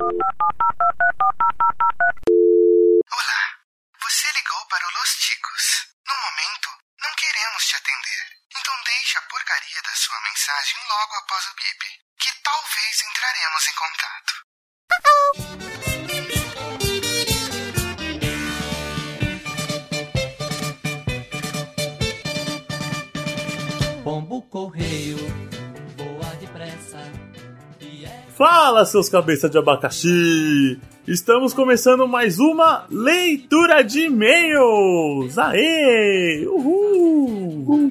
Olá, você ligou para o Los Ticos. No momento, não queremos te atender. Então deixe a porcaria da sua mensagem logo após o bip, que talvez entraremos em contato. Pombo correio, Fala, seus cabeças de abacaxi! Estamos começando mais uma leitura de e-mails! Aê! Uhul!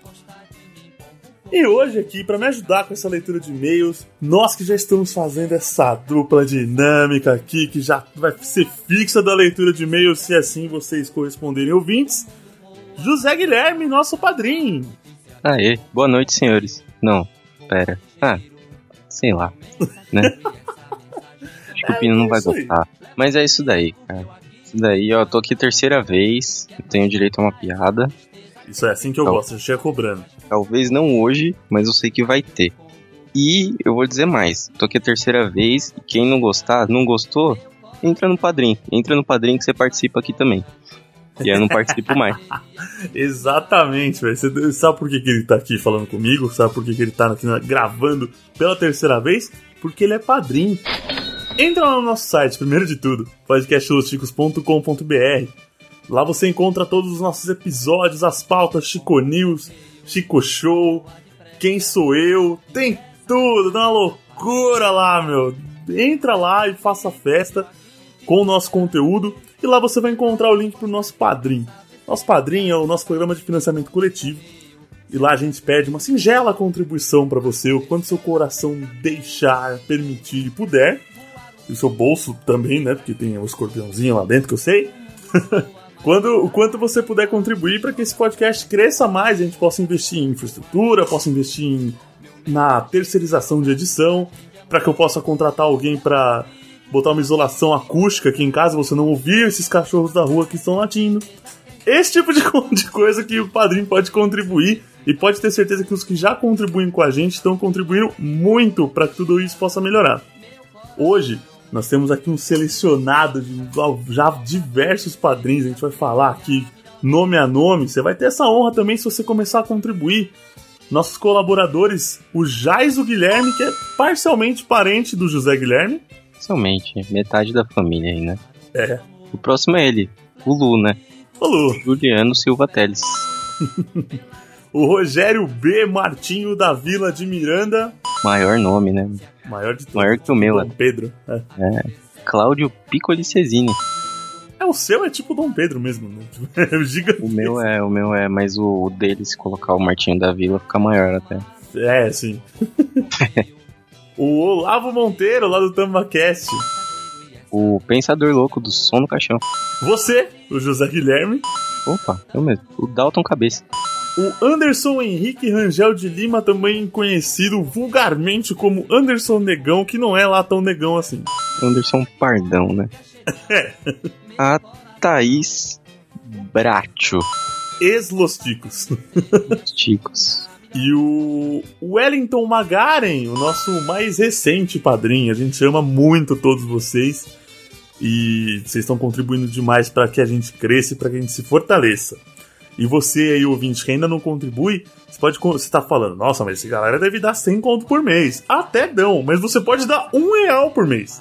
E hoje aqui, para me ajudar com essa leitura de e-mails, nós que já estamos fazendo essa dupla dinâmica aqui, que já vai ser fixa da leitura de e-mails, se assim vocês corresponderem ouvintes, José Guilherme, nosso padrinho. Aê, boa noite, senhores. Não, pera. Ah, sei lá, né? Acho que o É, Pino não é vai gostar. Mas é isso daí, cara. Isso daí, ó, tô aqui terceira vez, eu tenho direito a uma piada. Isso é assim que eu Então. gosto, já chega cobrando. Talvez não hoje, mas eu sei que vai ter. E eu vou dizer mais, tô aqui a terceira vez, e quem não gostar, não gostou, entra no padrinho. Entra no padrinho que você participa aqui também. E eu não participo mais. Exatamente, velho. Você sabe por que, que ele tá aqui falando comigo? Sabe por que, que ele tá aqui gravando pela terceira vez? Porque ele é padrinho. Entra lá no nosso site, primeiro de tudo, podcastlosticos.com.br. Lá você encontra todos os nossos episódios, as pautas, Chico News, Chico Show, Quem Sou Eu, tem tudo, dá uma loucura lá, meu. Entra lá e faça festa com o nosso conteúdo e lá você vai encontrar o link pro nosso padrinho. Nosso padrinho é o nosso programa de financiamento coletivo. E lá a gente pede uma singela contribuição para você, o quanto seu coração deixar, permitir e puder. E o seu bolso também, né? Porque tem o escorpiãozinho lá dentro que eu sei. Quando, o quanto você puder contribuir para que esse podcast cresça mais, a gente possa investir em infraestrutura, possa investir em, na terceirização de edição, para que eu possa contratar alguém para botar uma isolação acústica aqui em casa, você não ouvir esses cachorros da rua que estão latindo. Esse tipo de, de coisa que o padrinho pode contribuir e pode ter certeza que os que já contribuem com a gente estão contribuindo muito para que tudo isso possa melhorar. Hoje nós temos aqui um selecionado de já diversos padrinhos, a gente vai falar aqui nome a nome. Você vai ter essa honra também se você começar a contribuir. Nossos colaboradores, o Jaiso Guilherme, que é parcialmente parente do José Guilherme. Somente, metade da família aí, né? É. O próximo é ele, o Lu, né? Falou. Juliano Silva Teles. O Rogério B. Martinho da Vila de Miranda. Maior nome, né? Maior de todos. Maior que o meu, Dom né? Pedro. É. Cláudio Piccoli Cesini. É, o seu é tipo Dom Pedro mesmo, né? É o gigante. O meu é, o meu é, mas o dele, se colocar o Martinho da Vila, fica maior até. É, sim. o Olavo Monteiro, lá do TambaCast. O Pensador Louco do Som no Caixão. Você, o José Guilherme. Opa, eu mesmo. O Dalton Cabeça. O Anderson Henrique Rangel de Lima, também conhecido vulgarmente como Anderson Negão, que não é lá tão negão assim. Anderson Pardão, né? É. A Thaís Bracho. Ex-Losticos. Os Ticos. E o Wellington Magaren, o nosso mais recente padrinho. A gente ama muito todos vocês. E vocês estão contribuindo demais para que a gente cresça e para que a gente se fortaleça. E você aí, ouvinte, que ainda não contribui, você pode. Você tá falando, nossa, mas essa galera deve dar 100 conto por mês. Até dão, mas você pode dar um real por mês.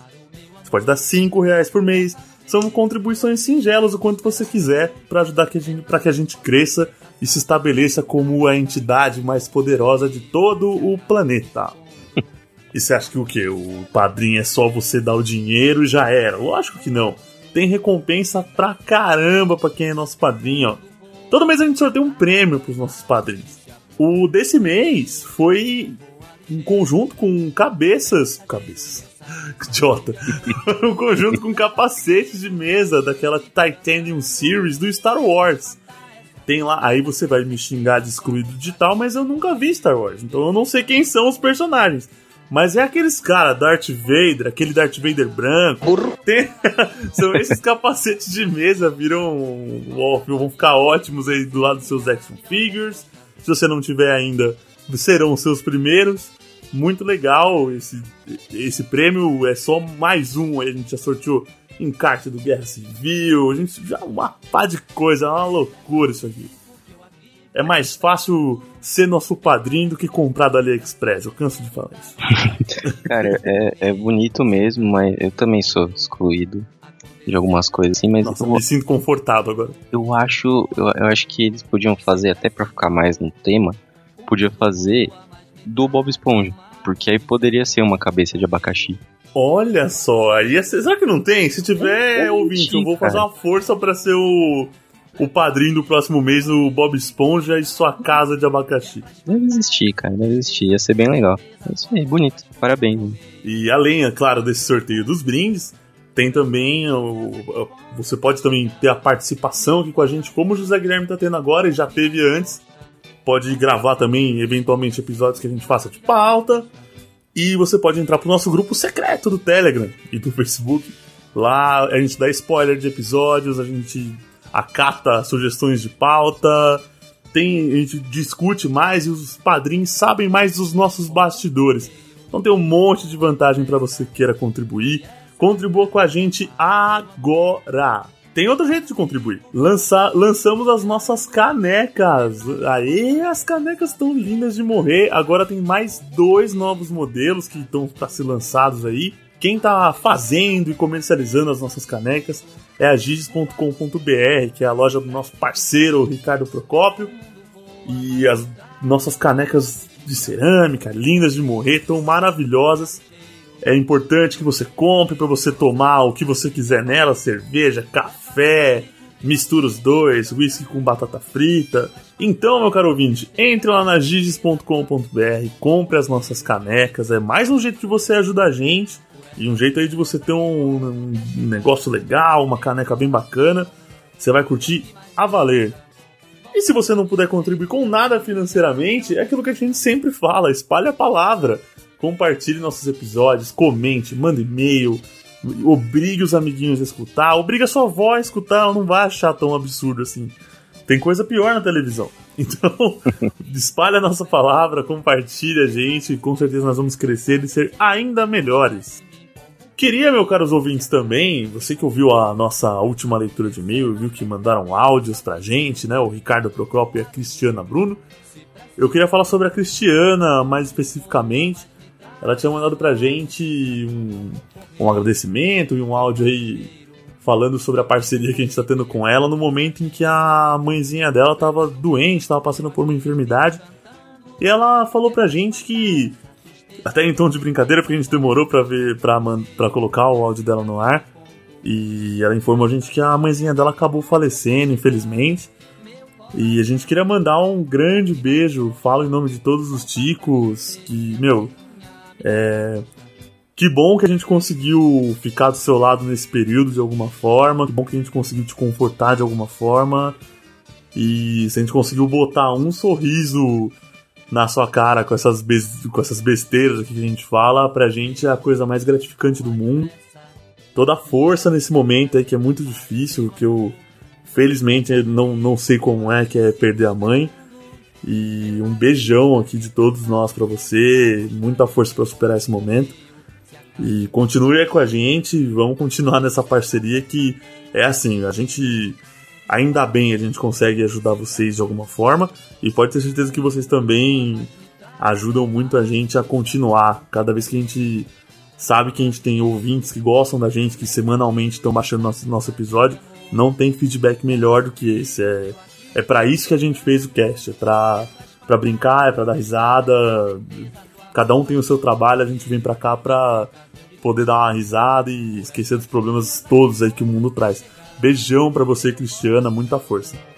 Você pode dar 5 reais por mês. São contribuições singelas, o quanto você quiser, para ajudar que a gente, pra que a gente cresça e se estabeleça como a entidade mais poderosa de todo o planeta. e você acha que o quê? O padrinho é só você dar o dinheiro e já era? Lógico que não. Tem recompensa pra caramba pra quem é nosso padrinho, ó. Todo mês a gente sorteia um prêmio pros nossos padrinhos. O desse mês foi um conjunto com cabeças. Cabeças. Idiota. um conjunto com capacetes de mesa daquela Titanium Series do Star Wars. Tem lá, aí você vai me xingar de excluído digital, mas eu nunca vi Star Wars, então eu não sei quem são os personagens. Mas é aqueles cara, Darth Vader, aquele Darth Vader branco. Tem- são esses capacetes de mesa, viram. vão ficar ótimos aí do lado dos seus action figures. Se você não tiver ainda, serão os seus primeiros. muito legal. Esse, esse prêmio é só mais um. A gente já sorteou encarte do Guerra Civil. A gente já uma pá de coisa, é uma loucura isso aqui. É mais fácil ser nosso padrinho do que comprar do AliExpress. Eu canso de falar isso. Cara, é, é bonito mesmo, mas eu também sou excluído de algumas coisas assim, mas Nossa, eu, me sinto confortável agora. eu acho eu, eu acho que eles podiam fazer até pra ficar mais no tema, podia fazer do Bob Esponja, porque aí poderia ser uma cabeça de abacaxi. Olha só, aí é- será que não tem? Se tiver, Tem, ouvinte, eu vou fazer uma força pra ser o, o padrinho do próximo mês, o Bob Esponja e sua casa de abacaxi. Deve existir, cara, deve existir, ia ser bem legal. É isso aí, bonito. Parabéns. E além, é claro, desse sorteio dos brindes, tem também o, você pode também ter a participação aqui com a gente, como o José Guilherme tá tendo agora e já teve antes. Pode gravar também, eventualmente, episódios que a gente faça de pauta. E você pode entrar pro nosso grupo secreto do Telegram e do Facebook. Lá a gente dá spoiler de episódios, a gente acata sugestões de pauta, tem, a gente discute mais e os padrinhos sabem mais dos nossos bastidores. Então tem um monte de vantagem para você que queira contribuir. Contribua com a gente agora. Tem outro jeito de contribuir. Lança, lançamos as nossas canecas. Aê, as canecas estão lindas de morrer. Agora tem mais dois novos modelos que estão para ser lançados aí. Quem tá fazendo e comercializando as nossas canecas é a giges.com.br, que é a loja do nosso parceiro Ricardo Procópio. E as nossas canecas de cerâmica, lindas de morrer, tão maravilhosas. É importante que você compre para você tomar o que você quiser nela, cerveja, café, mistura os dois, whisky com batata frita. Então, meu caro ouvinte, entre lá na giges.com.br, compre as nossas canecas, é mais um jeito de você ajudar a gente e um jeito aí de você ter um, um negócio legal, uma caneca bem bacana. Você vai curtir a valer. E se você não puder contribuir com nada financeiramente, é aquilo que a gente sempre fala: espalhe a palavra. Compartilhe nossos episódios, comente, mande e-mail, obrigue os amiguinhos a escutar, obrigue a sua avó a escutar, não vai achar tão absurdo assim. Tem coisa pior na televisão. Então, espalhe a nossa palavra, compartilhe a gente, e com certeza nós vamos crescer e ser ainda melhores. Queria, meus caros ouvintes, também, você que ouviu a nossa última leitura de e-mail, viu que mandaram áudios pra gente, né? O Ricardo Procópio e a Cristiana Bruno. Eu queria falar sobre a Cristiana mais especificamente. Ela tinha mandado pra gente um, um agradecimento e um áudio aí falando sobre a parceria que a gente tá tendo com ela no momento em que a mãezinha dela tava doente, tava passando por uma enfermidade. E ela falou pra gente que até em tom de brincadeira, porque a gente demorou pra ver pra, pra colocar o áudio dela no ar. E ela informou a gente que a mãezinha dela acabou falecendo, infelizmente. E a gente queria mandar um grande beijo, falo em nome de todos os ticos, que, meu, é. Que bom que a gente conseguiu ficar do seu lado nesse período de alguma forma, que bom que a gente conseguiu te confortar de alguma forma. E se a gente conseguiu botar um sorriso na sua cara com essas, com essas besteiras que a gente fala, pra gente é a coisa mais gratificante do mundo. Toda a força nesse momento aí que é muito difícil, que eu felizmente não, não sei como é, que é perder a mãe. E um beijão aqui de todos nós pra você, muita força pra superar esse momento. E continue aí com a gente, vamos continuar nessa parceria que é assim, a gente ainda bem a gente consegue ajudar vocês de alguma forma e pode ter certeza que vocês também ajudam muito a gente a continuar. Cada vez que a gente sabe que a gente tem ouvintes que gostam da gente, que semanalmente estão baixando nosso, nosso episódio, não tem feedback melhor do que esse. É, é para isso que a gente fez o cast, é pra, pra brincar, é pra dar risada. Cada um tem o seu trabalho, a gente vem pra cá pra poder dar uma risada e esquecer dos problemas todos aí que o mundo traz. Beijão pra você, Cristiana, muita força. Assim.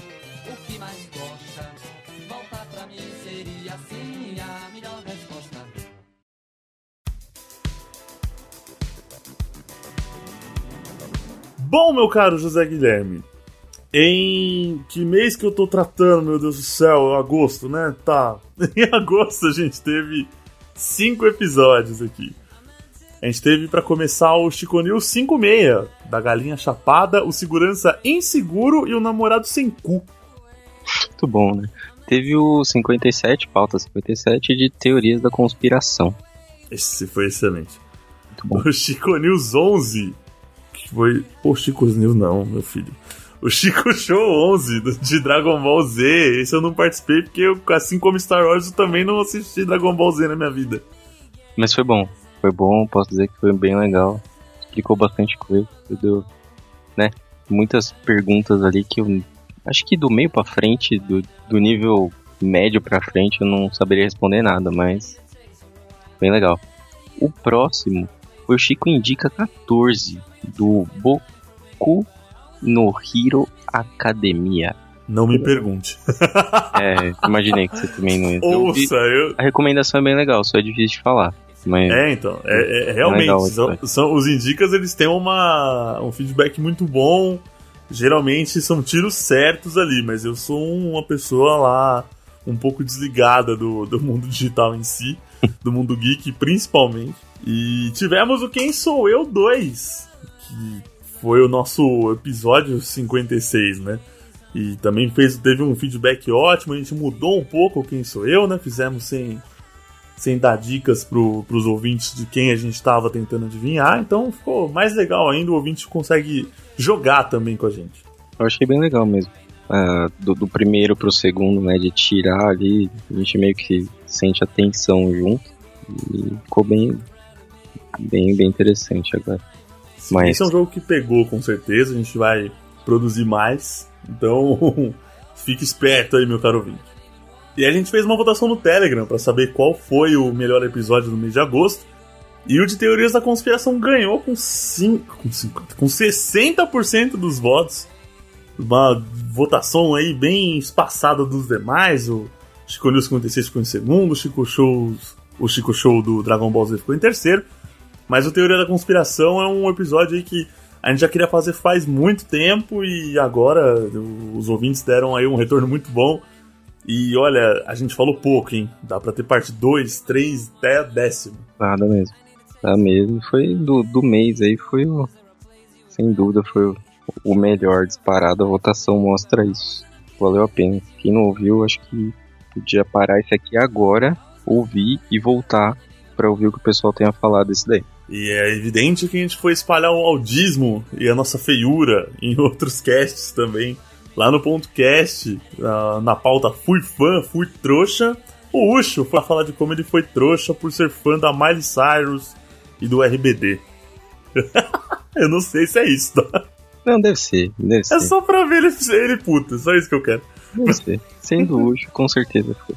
Bom, meu caro José Guilherme, em que mês que eu tô tratando, meu Deus do céu? Agosto, né? Tá. Em agosto a gente teve cinco episódios aqui. A gente teve pra começar o Chico News 56, da Galinha Chapada, o Segurança Inseguro e o Namorado Sem Cu. Muito bom, né? Teve o 57, pauta 57, de teorias da conspiração. Esse foi excelente. Muito bom. O Chico News 11, que foi... Pô, Chico News não, meu filho. O Chico Show 11, do- de Dragon Ball Z. Esse eu não participei porque, eu, assim como Star Wars, eu também não assisti Dragon Ball Z na minha vida. Mas foi bom. Foi bom, posso dizer que foi bem legal. Explicou bastante coisa. Deu, né? Muitas perguntas ali que eu. Acho que do meio pra frente, do, do nível médio pra frente, eu não saberia responder nada, mas. Bem legal. O próximo foi o Chico Indica 14, do Boku no Hero Academia. Não me pergunte. É, imaginei que você também não ia. Ouça, eu, A recomendação é bem legal, só é difícil de falar. Mas É, então, é, é- realmente, Legal, são, isso, são- os indicas eles têm uma, um feedback muito bom. Geralmente são tiros certos ali, mas eu sou uma pessoa lá um pouco desligada do, do mundo digital em si, do mundo geek principalmente. E tivemos o Quem Sou Eu 2, que foi o nosso episódio 56, né? E também fez, teve um feedback ótimo, a gente mudou um pouco Quem Sou Eu, né? Fizemos sem, sem dar dicas pro, pros ouvintes de quem a gente estava tentando adivinhar, então ficou mais legal ainda, o ouvinte consegue jogar também com a gente. eu achei bem legal mesmo. Ah, do, do primeiro pro segundo, né? De tirar ali, a gente meio que sente a tensão junto. E ficou bem, bem, bem interessante agora. Mas- Esse é um jogo que pegou com certeza, a gente vai produzir mais, então fique esperto aí, meu caro ouvinte. E a gente fez uma votação no Telegram para saber qual foi o melhor episódio do mês de agosto. E o de Teorias da Conspiração ganhou com, cinco, com, 50, com 60% dos votos. Uma votação aí bem espaçada dos demais. O Chico News 56 ficou em segundo, o Chico, Shows, o Chico Show do Dragon Ball Z ficou em terceiro. Mas o Teoria da Conspiração é um episódio aí que a gente já queria fazer faz muito tempo e agora os ouvintes deram aí um retorno muito bom. E olha, a gente falou pouco, hein? Dá pra ter parte 2, 3, até décimo. Nada mesmo. Nada mesmo. Foi do, do mês aí, foi o. Sem dúvida, foi o, o melhor disparado. A votação mostra isso. Valeu a pena. Quem não ouviu, acho que podia parar isso aqui agora, ouvir e voltar pra ouvir o que o pessoal tem a falar desse daí. E é evidente que a gente foi espalhar o audismo e a nossa feiura em outros casts também. Lá no ponto cast, na, na pauta Fui Fã, Fui Trouxa, o Ucho foi falar de como ele foi trouxa por ser fã da Miley Cyrus e do RBD. Eu não sei se é isso, tá? Não, deve ser, deve ser. É só pra ver ele, ele puta, só isso que eu quero. Deve ser. Sendo luxo, com certeza foi.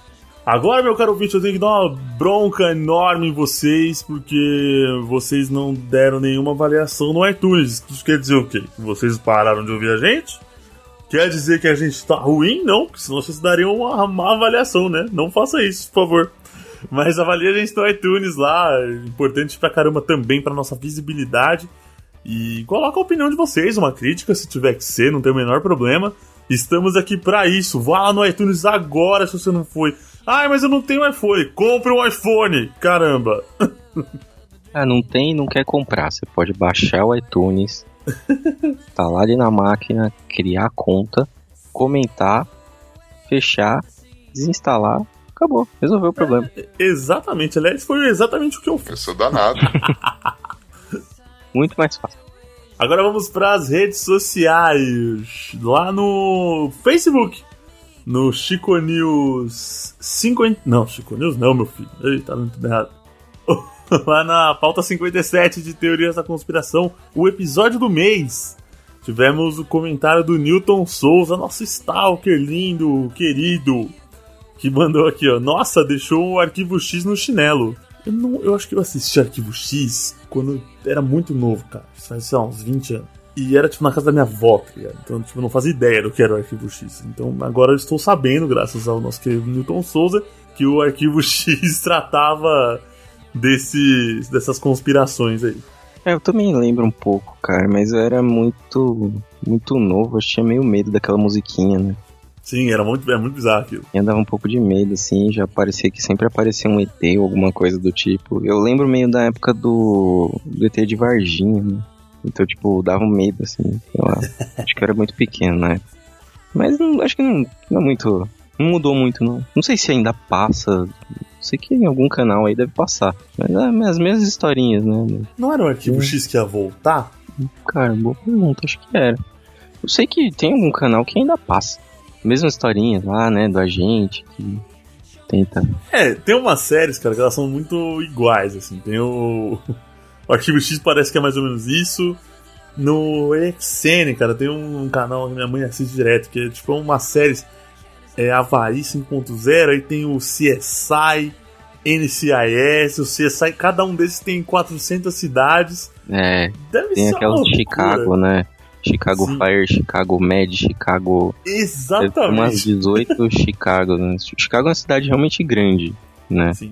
Agora, meu caro ouvinte, eu tenho que dar uma bronca enorme em vocês, porque vocês não deram nenhuma avaliação no iTunes. Isso quer dizer o quê? Vocês pararam de ouvir a gente? Quer dizer que a gente tá ruim? Não, porque senão vocês dariam uma má avaliação, né? Não faça isso, por favor. Mas avalie a gente no iTunes lá, importante pra caramba também pra nossa visibilidade. E coloca a opinião de vocês, uma crítica, se tiver que ser, não tem o menor problema. Estamos aqui pra isso. Vá lá no iTunes agora se você não foi. Ai, mas eu não tenho iPhone. Compre um iPhone, caramba. Ah, não tem e não quer comprar. Você pode baixar o iTunes, instalar ali na máquina, criar a conta, comentar, fechar, desinstalar. Acabou, resolveu o problema. Exatamente, aliás, foi exatamente o que eu fiz. Eu sou danado. Muito mais fácil. Agora vamos para as redes sociais. Lá no Facebook. No Chico News 50. Não, Chico News não, meu filho. Eita, tá tudo errado. Lá na pauta 57 de Teorias da Conspiração, o episódio do mês. Tivemos o comentário do Newton Souza, nosso stalker lindo, querido, que mandou aqui, ó. Nossa, deixou o arquivo X no chinelo. Eu, não, eu acho que eu assisti Arquivo X quando eu era muito novo, cara. Faz, sei lá, uns 20 anos. E era, tipo, na casa da minha avó, tá ligado? Então, tipo, eu não fazia ideia do que era o Arquivo X. Então, agora eu estou sabendo, graças ao nosso querido Newton Souza, que o Arquivo X tratava desse, dessas conspirações aí. É, eu também lembro um pouco, cara, mas eu era muito, muito novo, eu tinha meio medo daquela musiquinha, né? Sim, era muito, era muito bizarro aquilo. E andava um pouco de medo, assim, já parecia que sempre aparecia um ET ou alguma coisa do tipo. Eu lembro meio da época do, do ET de Varginha, né? Então, tipo, dava um medo, assim, sei lá. acho que eu era muito pequeno, né? Mas não, acho que não, não é muito. Não mudou muito, não. Não sei se ainda passa Sei que em algum canal aí deve passar. Mas é as mesmas historinhas, né? Não era o arquivo Hum. X que ia voltar? Cara, boa pergunta, acho que era. Eu sei que tem algum canal que ainda passa. Mesmas historinhas lá, né, do agente que tenta. É, tem umas séries, cara, que elas são muito iguais, assim. Tem o. O arquivo X parece que é mais ou menos isso. No EXN, cara, tem um canal que minha mãe assiste direto, que é tipo uma série. É Havaí 5.0, aí tem o CSI, NCIS, o CSI, cada um desses tem 400 cidades. É, Deve tem aquelas de. Chicago, né? Chicago Sim. Fire, Chicago Med, Chicago. Tem umas Exatamente. 18 Chicago, né? Chicago é uma cidade realmente grande, né? Sim.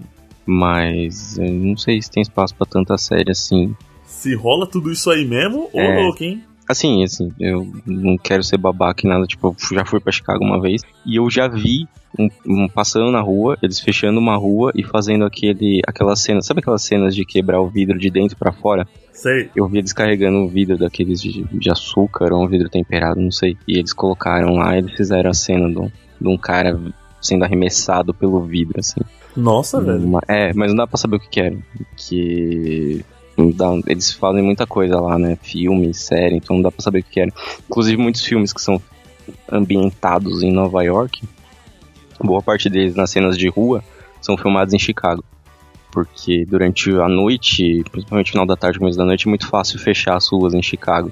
Mas eu não sei se tem espaço pra tanta série assim. Se rola tudo isso aí mesmo, ô É. louco, hein? Assim, assim, eu não quero ser babaca e nada, tipo, eu já fui pra Chicago uma vez e eu já vi um, um- passando na rua, eles fechando uma rua e fazendo aquele, aquelas cenas, sabe aquelas cenas de quebrar o vidro de dentro pra fora? Sei. Eu vi eles carregando um vidro daqueles de, de açúcar ou um vidro temperado, não sei. E eles colocaram lá, eles fizeram a cena de um cara sendo arremessado pelo vidro, assim. Nossa, velho. Uma- é, mas não dá pra saber o que que era. Que. dá- eles fazem muita coisa lá, né? Filme, série, então não dá pra saber o que que era. Inclusive, muitos filmes que são ambientados em Nova York, boa parte deles nas cenas de rua, são filmados em Chicago. Porque durante a noite, principalmente final da tarde, começo da noite, é muito fácil fechar as ruas em Chicago,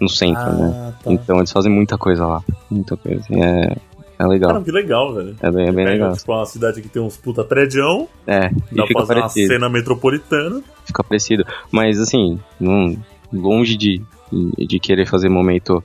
no centro, né? Ah, tá. Então eles fazem muita coisa lá. Muita coisa. É, é legal. Caramba, que legal, velho. É bem, é bem Pega, legal. Tipo, uma cidade que tem uns puta prédião, É, dá e pra fica fazer uma parecido. cena metropolitana. fica parecido. Mas assim, não, longe de, de querer fazer momento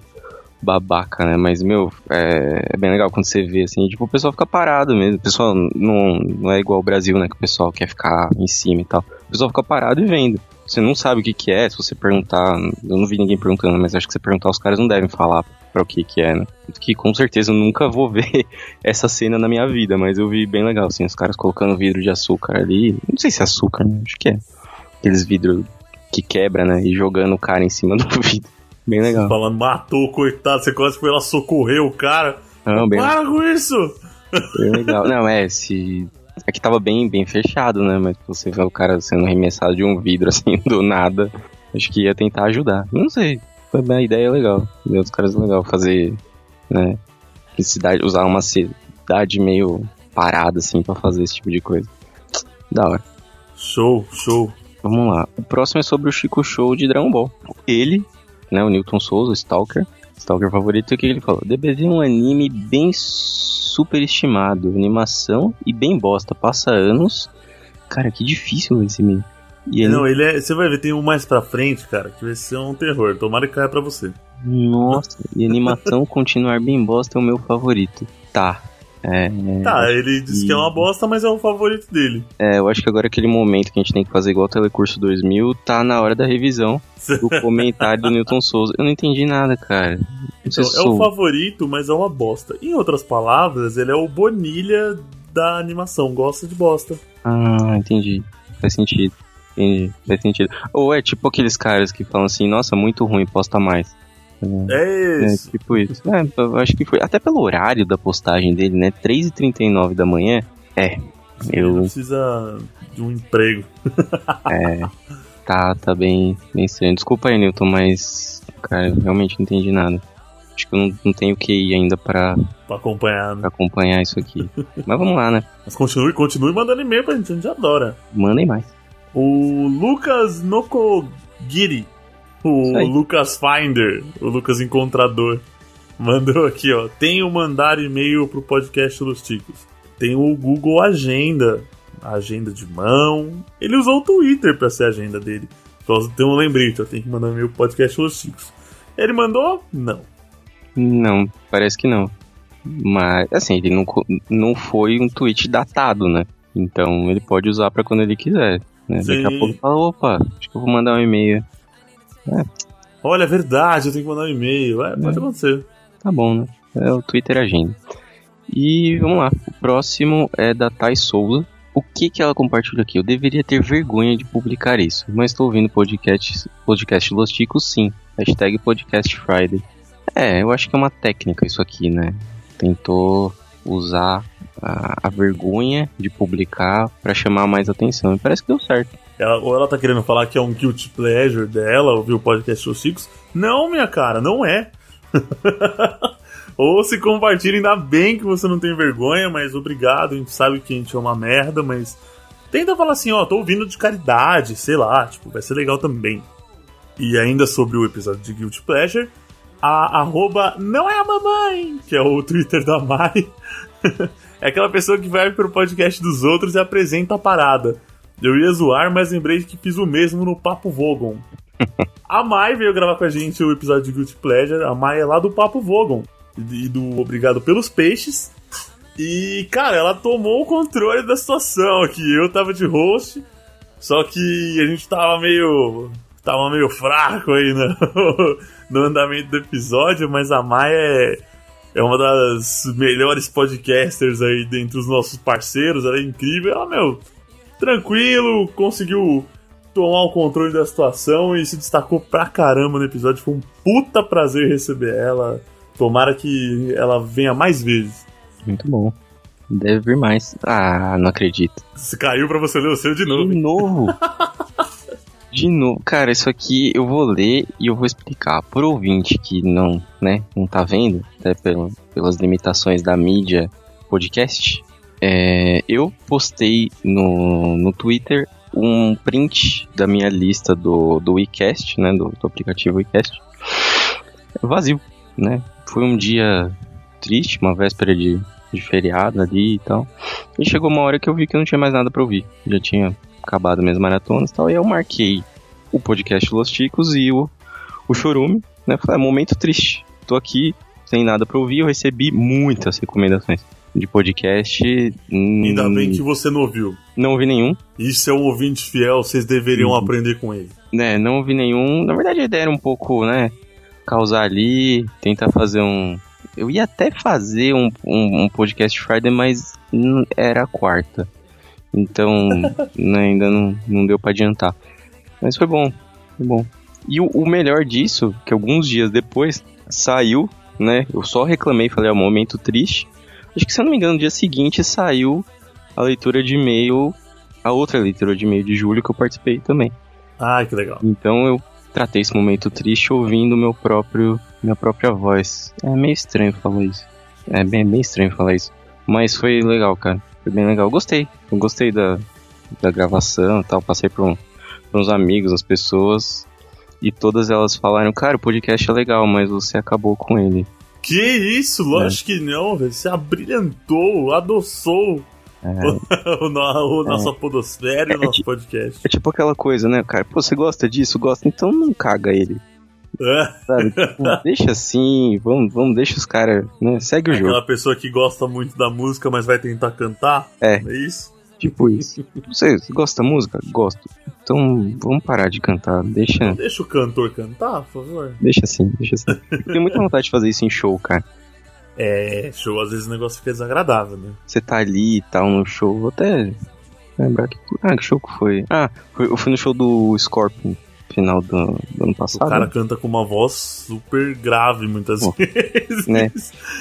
babaca, né? Mas, meu, é, é bem legal quando você vê, assim, tipo, o pessoal fica parado mesmo. O pessoal não, não é igual o Brasil, né? Que o pessoal quer ficar em cima e tal. O pessoal fica parado e vendo. Você não sabe o que que é, se você perguntar... Eu não vi ninguém perguntando, mas acho que se você perguntar, os caras não devem falar pra o que que é, né? Que com certeza eu nunca vou ver essa cena na minha vida, mas eu vi bem legal, assim, os caras colocando vidro de açúcar ali. Não sei se é açúcar, né? Acho que é. Aqueles vidros que quebra, né? E jogando o cara em cima do vidro. Bem legal. Falando, matou, coitado, você quase foi lá socorrer o cara. Não, bem, Para com isso! bem legal. Não, é, se. É que tava bem, bem fechado, né? Mas você vê o cara sendo arremessado de um vidro assim do nada. Acho que ia tentar ajudar. Não sei. Foi bem, a ideia é legal. Ideia dos caras legal. Fazer, né? Cidade, usar uma cidade meio parada, assim, pra fazer esse tipo de coisa. Da hora. Show, show. Vamos lá. O próximo é sobre o Chico Show de Dragon Ball. Ele, né, o Newton Souza, o Stalker, Stalker favorito, o que ele falou? DBZ é um anime bem superestimado, animação e bem bosta. Passa anos. Cara, que difícil esse anime. Ele, Não, ele é. Você vai ver, tem um mais pra frente, cara, que vai ser um terror. Tomara que caia pra você. nossa, e animação continuar bem bosta é o meu favorito. Tá. É, Tá, ele disse que é uma bosta, mas é o favorito dele. é, eu acho que agora aquele momento que a gente tem que fazer igual o Telecurso 2000 tá na hora da revisão do comentário do Newton Souza. Eu não entendi nada, cara. Então, é o favorito, mas é uma bosta. Em outras palavras, ele é o Bonilha da animação, gosta de bosta. Ah, entendi. Faz sentido. Entendi. Faz sentido. Ou é tipo aqueles caras que falam assim, nossa, muito ruim, posta mais. É É, isso. tipo isso. É, eu acho que foi. Até pelo horário da postagem dele, né? 3h39 da manhã. É. Ele Eu. precisa de um emprego. É. Tá, tá bem, bem estranho. Desculpa aí, Newton, mas. Cara, eu realmente não entendi nada. Acho que eu não, não tenho QI ainda pra, Pra acompanhar. né? pra acompanhar isso aqui. mas vamos lá, né? Mas continue, continue mandando e-mail pra gente, a gente adora. Mandem mais. O Lucas Nokogiri, o. Lucas Finder, o Lucas Encontrador, mandou aqui, ó. Tenho mandar e-mail pro podcast Los Ticos. Tem o Google Agenda, agenda de mão. Ele usou o Twitter pra ser a agenda dele. Só tem um lembrete. Tem que mandar e-mail pro podcast Los Ticos. Ele mandou? Não. Não, parece que não. Mas, assim, ele não, não foi um tweet datado, né? Então ele pode usar pra quando ele quiser. Né? Daqui a pouco fala, opa, acho que eu vou mandar um e-mail. Olha, é verdade, eu tenho que mandar um e-mail. É, pode É. acontecer. Tá bom, né? É o Twitter Agenda. E vamos lá. O próximo é da Thay Souza. O que que ela compartilha aqui? Eu deveria ter vergonha de publicar isso, mas estou ouvindo podcast, podcast Los Ticos sim. Hashtag Podcast Friday. É, eu acho que é uma técnica isso aqui, né? Tentou usar a, a vergonha de publicar pra chamar mais atenção. E parece que deu certo. Ela, ou ela tá querendo falar que é um guilty pleasure dela, ouvir o podcast Os Chicos. Não, minha cara, não é. ou se compartilha, ainda bem que você não tem vergonha, mas obrigado, a gente sabe que a gente é uma merda, mas tenta falar assim, ó, tô ouvindo de caridade, sei lá, tipo, vai ser legal também. E ainda sobre o episódio de Guilty Pleasure, a arroba não é a mamãe, que é o Twitter da Mai. é aquela pessoa que vai pro podcast dos outros e apresenta a parada. Eu ia zoar, mas lembrei que fiz o mesmo no Papo Vogon. A Mai veio gravar com a gente o episódio de Guilty Pleasure. A Mai é lá do Papo Vogon. E do Obrigado pelos Peixes. E, cara, ela tomou o controle da situação aqui. Eu tava de host, só que a gente tava meio. tava meio fraco aí no, no andamento do episódio, mas a Maia é, é uma das melhores podcasters aí dentre os nossos parceiros. Ela é incrível. Ela, meu, tranquilo, conseguiu tomar o controle da situação e se destacou pra caramba no episódio. Foi um puta prazer receber ela. Tomara que ela venha mais vezes. Muito bom. Deve vir mais. Ah, não acredito. Se caiu pra você ler o seu de novo. De novo? de novo. Cara, isso aqui eu vou ler e eu vou explicar. Por ouvinte que não, né, não tá vendo, até pelo, pelas limitações da mídia podcast, é, eu postei no, no Twitter um print da minha lista do, do WeCast, né, do, do aplicativo WeCast, vazio, né? Foi um dia triste, uma véspera de, de feriado ali e tal. E chegou uma hora que eu vi que não tinha mais nada pra ouvir. Já tinha acabado minhas maratonas e tal. E eu marquei o podcast Los Ticos e o, o Chorume, né? Falei, é momento triste. Tô aqui sem nada pra ouvir. Eu recebi muitas recomendações de podcast. Ainda Hum, bem que você não ouviu. Não ouvi nenhum. Isso é um ouvinte fiel, vocês deveriam Uhum. aprender com ele. né, não ouvi nenhum. Na verdade, a ideia era um pouco, né, causar ali, tentar fazer um. Eu ia até fazer um, um, um podcast Friday, mas era a quarta. Então, né, ainda não, não deu pra adiantar. Mas foi bom, foi bom. E o, o melhor disso, que alguns dias depois saiu, né, eu só reclamei, falei, é um momento triste. Acho que se eu não me engano, no dia seguinte saiu a leitura de e-mail, a outra leitura de e-mail de julho que eu participei também. Ai, que legal. Então eu tratei esse momento triste ouvindo meu próprio minha própria voz. É meio estranho falar isso. É bem, bem estranho falar isso. Mas foi legal, cara. Foi bem legal. Eu gostei. Eu gostei da, da gravação e tal. Passei por, um, por uns amigos, as pessoas. E todas elas falaram, cara, o podcast é legal, mas você acabou com ele. Que isso? Lógico que não, velho. Você abrilhantou, adoçou o, no- o nossa podosfera e o É, nosso podcast. É tipo aquela coisa, né, cara? Pô, você gosta disso? Gosta? Então não caga ele. É, Sabe? Tipo, deixa assim, vamos, vamos, deixa os caras, né? Segue o jogo. aquela pessoa que gosta muito da música, mas vai tentar cantar. É. É isso? Tipo isso. Você gosta da música? Gosto. Então vamos parar de cantar. Deixa, Deixa o cantor cantar, por favor. deixa assim, deixa assim. Eu tenho muita vontade de fazer isso em show, cara. É, show, às vezes o negócio fica desagradável, né? Você tá ali e tal no show, vou até lembrar que. Ah, que show que foi? Ah, eu fui no show do Scorpion, final do, do ano O passado. cara canta com uma voz super grave muitas Pô, vezes. né?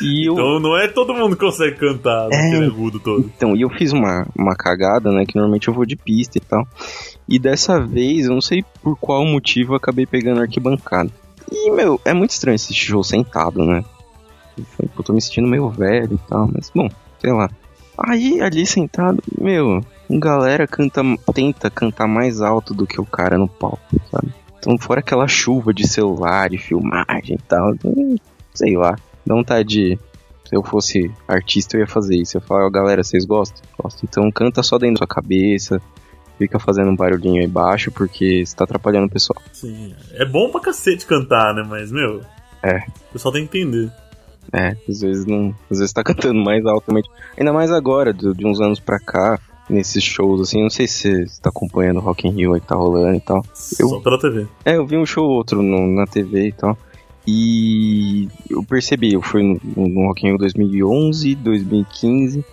E eu. Então não é todo mundo que consegue cantar É. naquele agudo todo. Então, e eu fiz uma, uma cagada, né? Que normalmente eu vou de pista e tal. E dessa vez, eu não sei por qual motivo, eu acabei pegando arquibancada. E, meu, é muito estranho esse show sentado, né? Eu tô me sentindo meio velho e tal, mas, bom, sei lá. Aí, ali sentado, meu, galera canta, tenta cantar mais alto do que o cara no palco, sabe? Então, fora aquela chuva de celular e filmagem e tal, hum, sei lá, dá vontade de se eu fosse artista, eu ia fazer isso. Eu ia falar, ó, galera, vocês gostam? Gostam. Então canta só dentro da sua cabeça, fica fazendo um barulhinho aí baixo, porque você tá atrapalhando o pessoal. Sim, é bom pra cacete cantar, né? Mas, meu. É. O pessoal tem que entender. É, às vezes não. Às vezes tá cantando mais altamente. Ainda mais agora, de, de uns anos pra cá, nesses shows, assim, não sei se você tá acompanhando o Rock in Rio aí que tá rolando e tal. Eu- Só pela TV. É, eu vi um show ou outro no- na TV e tal. E eu percebi, eu fui no, no Rock in Rio 2011, 2015,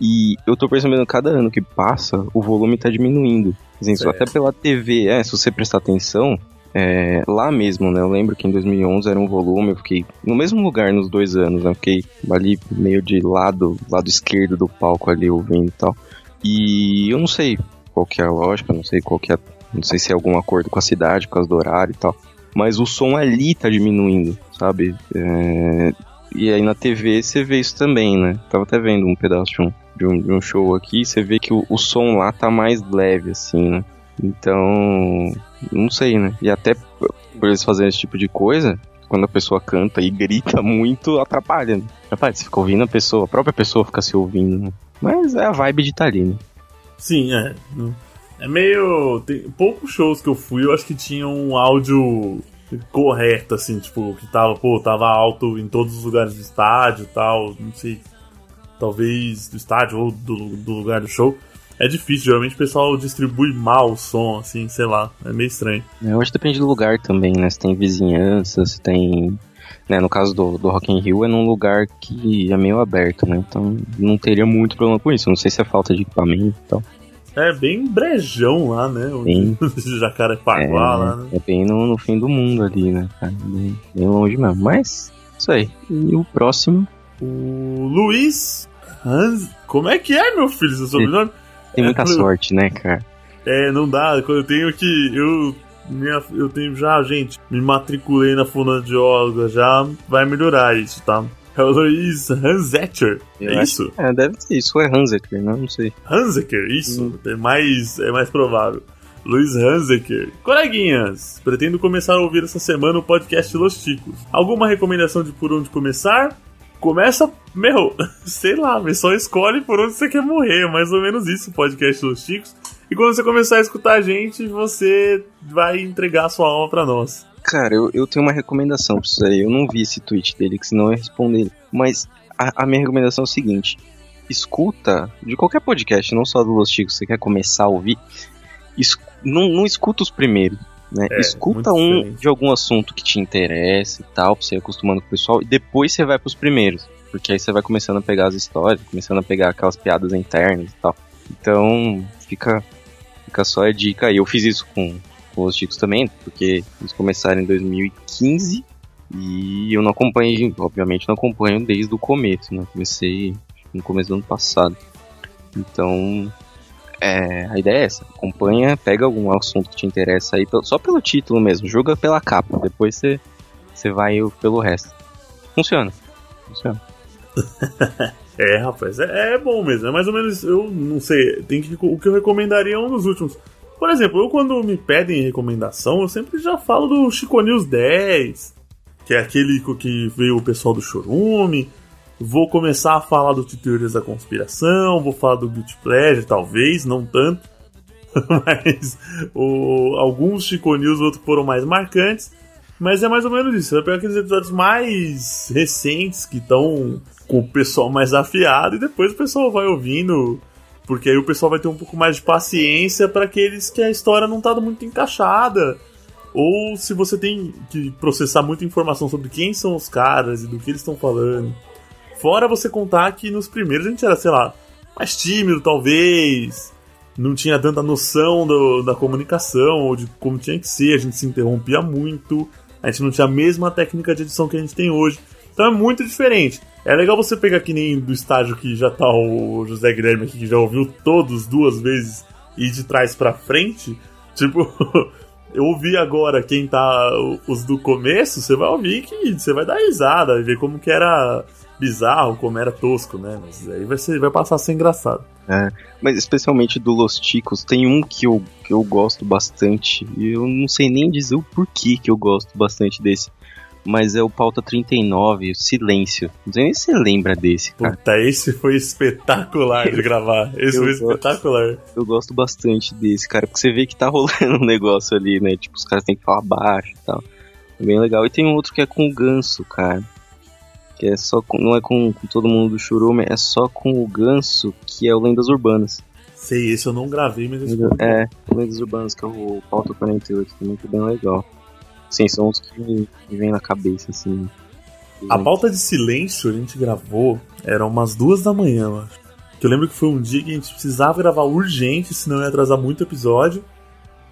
e eu tô percebendo cada ano que passa, o volume tá diminuindo. Assim, até pela TV, é, se você prestar atenção, é, lá mesmo, né? Eu lembro que em 2011 era um volume, eu fiquei no mesmo lugar nos dois anos, né? Eu fiquei ali meio de lado, lado esquerdo do palco ali ouvindo e tal. E eu não sei qual que é a lógica, não sei qual que é, não sei se é algum acordo com a cidade, por causa do horário e tal. Mas o som ali tá diminuindo, sabe? É, e aí na TV você vê isso também, né? Tava até vendo um pedaço de um, de um, de um show aqui, você vê que o, o som lá tá mais leve, assim, né? Então, não sei, né? E até por eles fazerem esse tipo de coisa, quando a pessoa canta e grita muito, atrapalha. Né? Atrapalha, você fica ouvindo a pessoa, a própria pessoa fica se ouvindo. Né? Mas é a vibe de estar tá ali, né? Sim, é. É meio. Tem poucos shows que eu fui, eu acho que tinha um áudio correto, assim, tipo, que tava, pô, tava alto em todos os lugares do estádio e tal, não sei. Talvez do estádio ou do, do lugar do show. É difícil, geralmente o pessoal distribui mal o som, assim, sei lá, é meio estranho. Eu acho que depende do lugar também, né? Se tem vizinhança, se tem. Né, no caso do, do Rock in Rio é num lugar que é meio aberto, né? Então não teria muito problema com isso. Não sei se é falta de equipamento e tal. É bem brejão lá, né? Bem, Jacarepaguá é, lá, né? É bem no, no, fim do mundo ali, né, cara? Bem, bem longe mesmo. Mas, isso aí. E o próximo? O Luiz Hans... Como é que é, meu filho, seu sobrenome? Tem muita é, sorte, né, cara? É, não dá. Quando eu tenho que. Eu, minha, eu tenho já, gente, me matriculei na fonoaudióloga, já vai melhorar isso, tá? É o Luiz Hanzecker. É isso? É, deve ser isso. É Hanzecker, não, não sei. Hanzecker, isso. Hum. É, mais, é mais provável. Luiz Hanzecker. Coleguinhas, pretendo começar a ouvir essa semana o podcast Los Ticos. Alguma recomendação de por onde começar? Começa, meu, sei lá, só escolhe por onde você quer morrer, mais ou menos isso, o podcast dos Chicos. E quando você começar a escutar a gente, você vai entregar sua alma para nós. Cara, eu, eu tenho uma recomendação pra isso aí. Eu não vi esse tweet dele, que senão eu ia responder. Mas a, a minha recomendação é o seguinte: escuta de qualquer podcast, não só do Los Chicos, você quer começar a ouvir, es, não, não escuta os primeiros né? É, Escuta um diferente. de algum assunto que te interessa e tal, pra você ir acostumando com o pessoal, e depois você vai pros primeiros. Porque aí você vai começando a pegar as histórias, começando a pegar aquelas piadas internas e tal. Então, fica, fica só a dica aí. Eu fiz isso com, com os chicos também, porque eles começaram em 2015 e eu não acompanhei, obviamente não acompanho desde o começo, né? Comecei no começo do ano passado. Então, é, a ideia é essa. Acompanha, pega algum assunto que te interessa aí, só pelo título mesmo, joga pela capa, depois você, você vai pelo resto. Funciona. Funciona. é, rapaz, é, é, bom mesmo. É mais ou menos, eu não sei, tem que, o que eu recomendaria é um dos últimos. Por exemplo, eu quando me pedem recomendação, eu sempre já falo do Chico News 10, que é aquele que veio o pessoal do Chorume. Vou começar a falar do Teorias da Conspiração, vou falar do Guilty Pleasure, talvez, não tanto. mas o, alguns Chico News, outros foram mais marcantes. Mas é mais ou menos isso. Vai pegar aqueles episódios mais recentes que estão com o pessoal mais afiado e depois o pessoal vai ouvindo. Porque aí o pessoal vai ter um pouco mais de paciência para aqueles que a história não tá muito encaixada. Ou se você tem que processar muita informação sobre quem são os caras e do que eles estão falando. Fora você contar que nos primeiros a gente era, sei lá, mais tímido talvez, não tinha tanta noção do, da comunicação ou de como tinha que ser, a gente se interrompia muito, a gente não tinha a mesma técnica de edição que a gente tem hoje. Então é muito diferente. É legal você pegar que nem do estágio que já tá o José Guilherme aqui, que já ouviu todos duas vezes e de trás para frente. Tipo, eu ouvi agora quem tá os do começo, você vai ouvir que você vai dar risada, ver como que era bizarro, como era tosco, né? Mas aí vai, ser, vai passar a ser engraçado. É, mas especialmente do Los Ticos, tem um que eu, que eu gosto bastante, e eu não sei nem dizer o porquê que eu gosto bastante desse. Mas é o Pauta 39, o Silêncio. Não sei nem se você lembra desse, cara. Puta, esse foi espetacular de gravar. Esse foi espetacular. Eu gosto bastante desse, cara, porque você vê que tá rolando um negócio ali, né? Tipo, os caras têm que falar baixo e tal. É bem legal. E tem um outro que é com o Ganso, cara que é só com, não é com, com, todo mundo do Churume, é só com o Ganso, que é o Lendas Urbanas. Sei, esse eu não gravei, mas esse É, Lendas Urbanas, que é o Pauta 48, também que é bem legal. Sim, são os que vêm na cabeça, assim. A pauta de silêncio a gente gravou, era umas duas da manhã, acho. Que eu lembro que foi um dia que a gente precisava gravar urgente, senão ia atrasar muito episódio.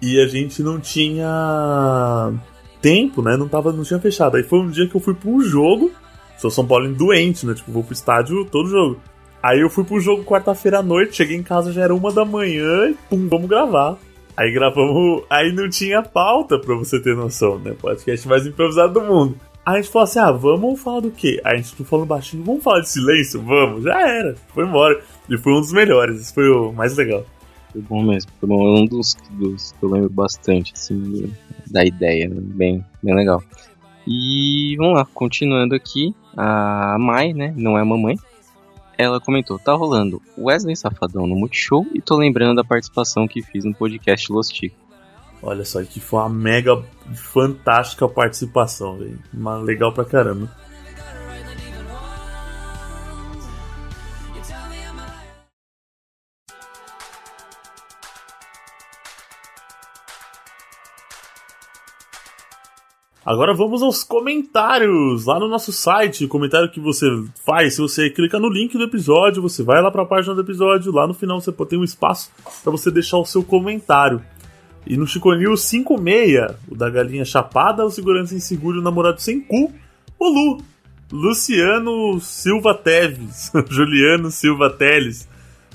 e a gente não tinha tempo, né? Não, tava, não tinha fechado. Aí foi um dia que eu fui pra um jogo. Sou São Paulo doente, né? Tipo, vou pro estádio todo jogo. Aí eu fui pro jogo quarta-feira à noite, cheguei em casa, já era uma da manhã e pum, vamos gravar. Aí gravamos. Aí não tinha pauta pra você ter noção, né? Podcast mais improvisado do mundo. Aí a gente falou assim: ah, vamos falar do quê? Aí a gente falou baixinho, vamos falar de silêncio? Vamos, já era. Foi embora. E foi um dos melhores, esse foi o mais legal. Foi bom mesmo. Foi. É um dos, dos que eu lembro bastante, assim, da ideia. Né? Bem, bem legal. E vamos lá, continuando aqui. A Mai, né? Não é a mamãe. Ela comentou: tá rolando Wesley Safadão no Multishow e tô lembrando da participação que fiz no podcast Los. Olha só, que foi uma mega fantástica participação, velho. Legal pra caramba. Agora vamos aos comentários lá no nosso site. Comentário que você faz, se você clica no link do episódio, você vai lá para a página do episódio, lá no final você tem um espaço para você deixar o seu comentário. E no Chico News 56, o da galinha chapada, o segurança inseguro, o namorado sem cu, o Lu. Luciano Silva Teves, Juliano Silva Teles.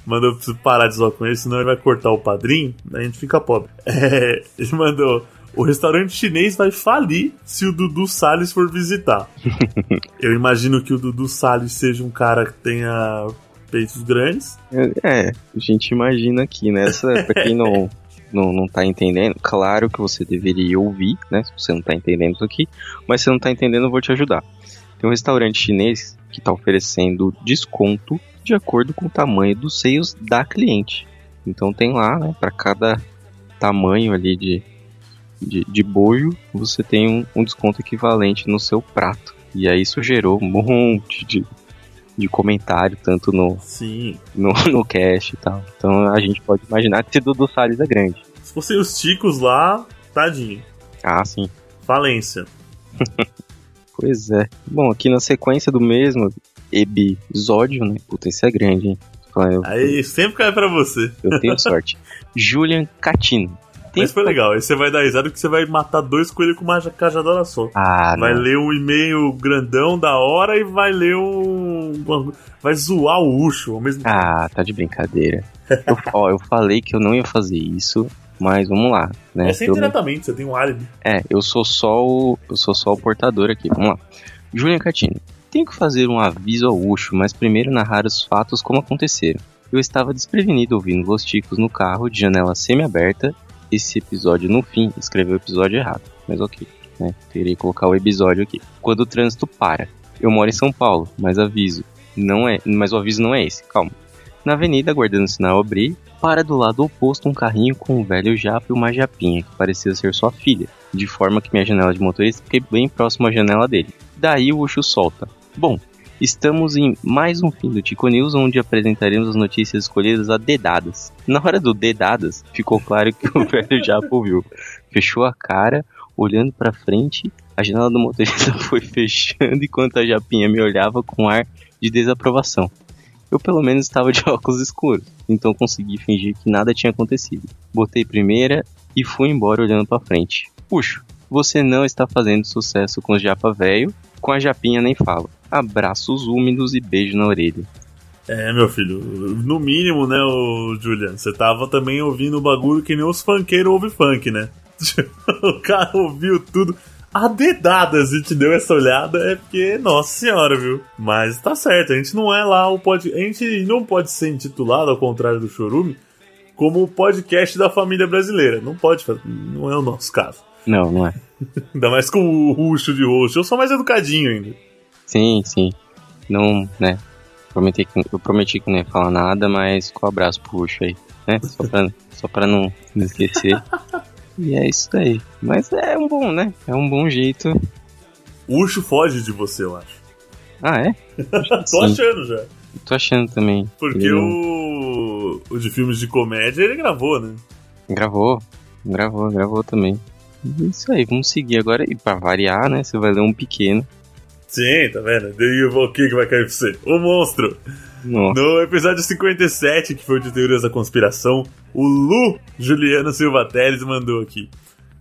Mandou parar de zoar com ele, senão ele vai cortar o padrinho, a gente fica pobre. É, ele mandou o restaurante chinês vai falir se o Dudu Salles for visitar. Eu imagino que o Dudu Salles seja um cara que tenha peitos grandes. É, a gente imagina aqui, né? Essa, pra quem não, não, não tá entendendo, claro que você deveria ouvir, né? Se você não tá entendendo isso aqui, mas se não tá entendendo, eu vou te ajudar. Tem um restaurante chinês que tá oferecendo desconto de acordo com o tamanho dos seios da cliente. Então tem lá, né, para cada tamanho ali de, de, de bojo, você tem um, um desconto equivalente no seu prato. E aí isso gerou um monte de, de comentário, tanto no, Sim. no, no cast e tal. Então a gente pode imaginar que esse Dudu Salles é grande. Se fossem os ticos lá, tadinho. Ah, sim. Falência. pois é. Bom, aqui na sequência do mesmo episódio, né? Puta, esse é grande, hein? Eu, Aí sempre cai pra você. Eu tenho sorte. Julian Catino. Mas foi legal. Aí você vai dar risada que você vai matar dois coelhos com uma cajadora só. Ah, vai não. ler um e-mail grandão da hora e vai ler um. Vai zoar o Ucho ao mesmo tempo. Ah, tá de brincadeira. eu, ó, eu falei que eu não ia fazer isso. Mas vamos lá, né? É diretamente, você tem um álibi. É, eu sou só o. Eu sou só o portador aqui. Vamos lá. Julian Catino. Tenho que fazer um aviso ao Ucho, mas primeiro narrar os fatos como aconteceram. Eu estava desprevenido ouvindo Los Ticos no carro de janela semi-aberta esse episódio no fim, escreveu o episódio errado. Mas ok, né? Terei que colocar o episódio aqui. Quando o trânsito para. Eu moro em São Paulo, mas aviso. Não é, mas o aviso não é esse, calma. Na avenida, aguardando o sinal abrir, para do lado oposto um carrinho com um velho japa e uma japinha, que parecia ser sua filha, de forma que minha janela de motorista fiquei bem próximo à janela dele. Daí o Ucho solta. Bom, Estamos em mais um fim do Tico News, onde apresentaremos as notícias escolhidas a dedadas. Na hora do dedadas, ficou claro que o velho já ouviu. Fechou a cara, olhando para frente, a janela do motorista foi fechando enquanto a Japinha me olhava com ar de desaprovação. Eu pelo menos estava de óculos escuros, então consegui fingir que nada tinha acontecido. Botei primeira e fui embora olhando para frente. Puxo, você não está fazendo sucesso com o Japa Velho, com a Japinha nem falo abraços úmidos e beijo na orelha. É, meu filho, no mínimo, né, o Julian, você tava também ouvindo o bagulho que nem os funkeiros ouvem funk, né? o cara ouviu tudo. A dedada, se te deu essa olhada, é porque, nossa senhora, viu? Mas tá certo, a gente não é lá o pod... A gente não pode ser intitulado, ao contrário do Chorume, como o podcast da família brasileira. Não pode fazer, não é o nosso caso. Não, não é. Ainda mais com o ruxo de roxo. Eu sou mais educadinho ainda. Sim, sim. Não, né? Prometi que, eu prometi que não ia falar nada, mas com o abraço puxo aí, né? Só pra, só pra não, esquecer. e é isso aí. Mas é um bom, né? É um bom jeito. O Ucho foge de você, eu acho. Ah, é? Tô achando já. Tô achando também. Porque ele... o... o de filmes de comédia ele gravou, né? Gravou, gravou, gravou também. Isso aí, vamos seguir agora. E pra variar, né? Você vai ler um pequeno. Sim, tá vendo? Daí o que, que vai cair pra você? O monstro! Nossa. No episódio 57, que foi de Teorias da Conspiração, o Lu Juliano Silva Teles mandou aqui.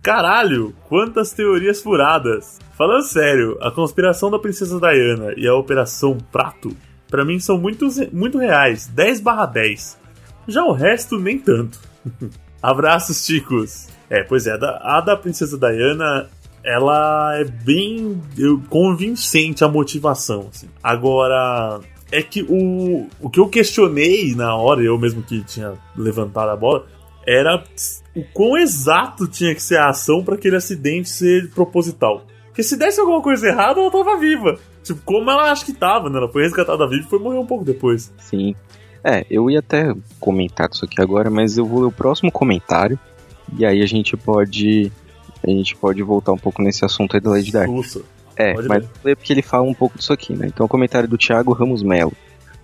Caralho, quantas teorias furadas! Falando sério, a conspiração da Princesa Diana e a Operação Prato, pra mim são muito, muito reais, 10 barra 10. Já o resto, nem tanto. Abraços, chicos! É, pois é, a da, a da Princesa Diana, ela é bem convincente a motivação. Assim. Agora, é que o, o que eu questionei na hora, eu mesmo que tinha levantado a bola, era o quão exato tinha que ser a ação para aquele acidente ser proposital. Porque se desse alguma coisa errada, ela tava viva. Tipo, como ela acha que tava, né? Ela foi resgatada viva e foi morrer um pouco depois. Sim. É, eu ia até comentar isso aqui agora, mas eu vou ler o próximo comentário. E aí a gente pode. A gente pode voltar um pouco nesse assunto aí da Lady. Nossa. É, mas ler porque ele fala um pouco disso aqui, né? Então o comentário do Thiago Ramos Melo.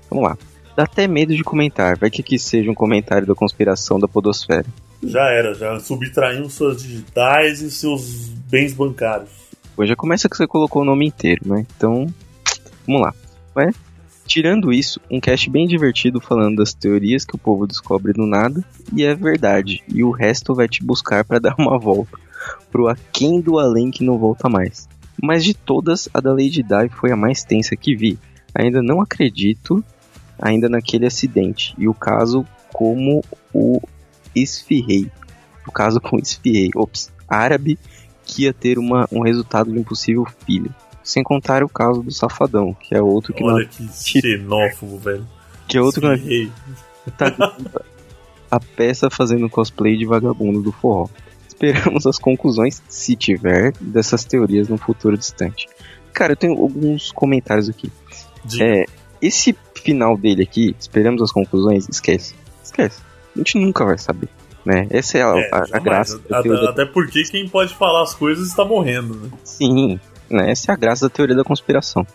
Vamos lá. Dá até medo de comentar, vai que aqui seja um comentário da conspiração da podosfera. Já era, já subtraíam suas digitais e seus bens bancários. Pois já começa que você colocou o nome inteiro, né? Então, vamos lá. Ué? Tirando isso, um cast bem divertido falando das teorias que o povo descobre do nada e é verdade, e o resto vai te buscar para dar uma volta pro aquém do além que não volta mais. Mas de todas, a da Lady Di foi a mais tensa que vi. Ainda não acredito ainda naquele acidente e o caso como o esfirrei. O caso com esfirrei, ops, árabe que ia ter uma, um resultado de um possível filho. Sem contar o caso do safadão, que é outro que Olha não, que xenófobo, velho. que é outro que não tá a peça fazendo cosplay de vagabundo do forró. Esperamos as conclusões, se tiver, dessas teorias no futuro distante. Cara, eu tenho alguns comentários aqui. É, esse final dele aqui, esperamos as conclusões, esquece. Esquece. A gente nunca vai saber. Né? Essa é a, É, a- a graça Até, até porque quem pode falar as coisas está morrendo, né? Sim, né? Essa é a graça da teoria da conspiração.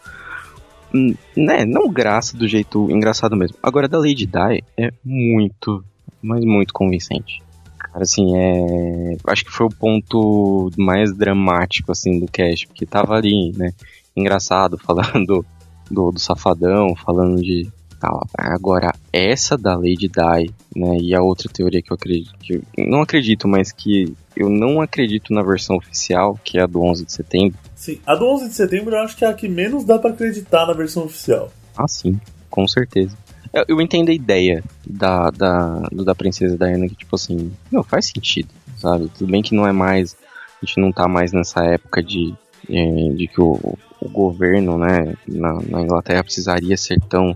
Né? Não graça do jeito engraçado mesmo. Agora, da Lady Di é muito, mas muito convincente. Cara, assim, é. Acho que foi o ponto mais dramático, assim, do cast, porque tava ali, né? Engraçado, falando do, do safadão, falando de. Tal. Agora, essa da Lady Di, né? E a outra teoria que eu acredito. Que não acredito, mas que eu não acredito na versão oficial, que é a do 11 de setembro. Sim, a do 11 de setembro eu acho que é a que menos dá pra acreditar na versão oficial. Ah, sim, com certeza. Eu, eu entendo a ideia da, da, da Princesa Diana, que, tipo assim, não, faz sentido, sabe? Tudo bem que não é mais. A gente não tá mais nessa época de, eh, de que o, o governo, né, na, na Inglaterra precisaria ser tão.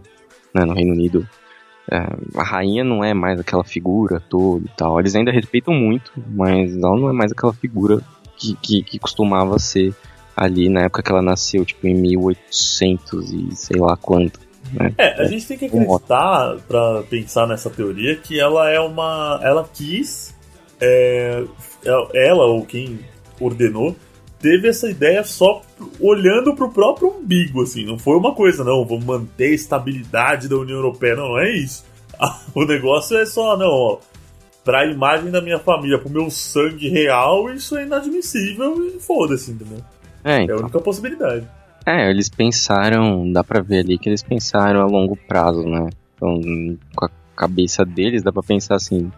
Né, no Reino Unido. eh, a rainha não é mais aquela figura toda e tal. Eles ainda respeitam muito, mas ela não é mais aquela figura que, que, que costumava ser ali na época que ela nasceu, tipo em 1800 e sei lá quanto. Né? É, a gente tem que acreditar, pra pensar nessa teoria, que ela é uma. Ela quis. é, ela ou quem ordenou teve essa ideia só olhando pro próprio umbigo, assim. Não foi uma coisa, não, vamos manter a estabilidade da União Europeia. Não, não é isso. O negócio é só, não, ó. Pra imagem da minha família, pro meu sangue real, isso é inadmissível e foda-se, entendeu? É, É a então. única possibilidade. É, eles pensaram, dá pra ver ali que eles pensaram a longo prazo, né? Então, com a cabeça deles, dá pra pensar assim: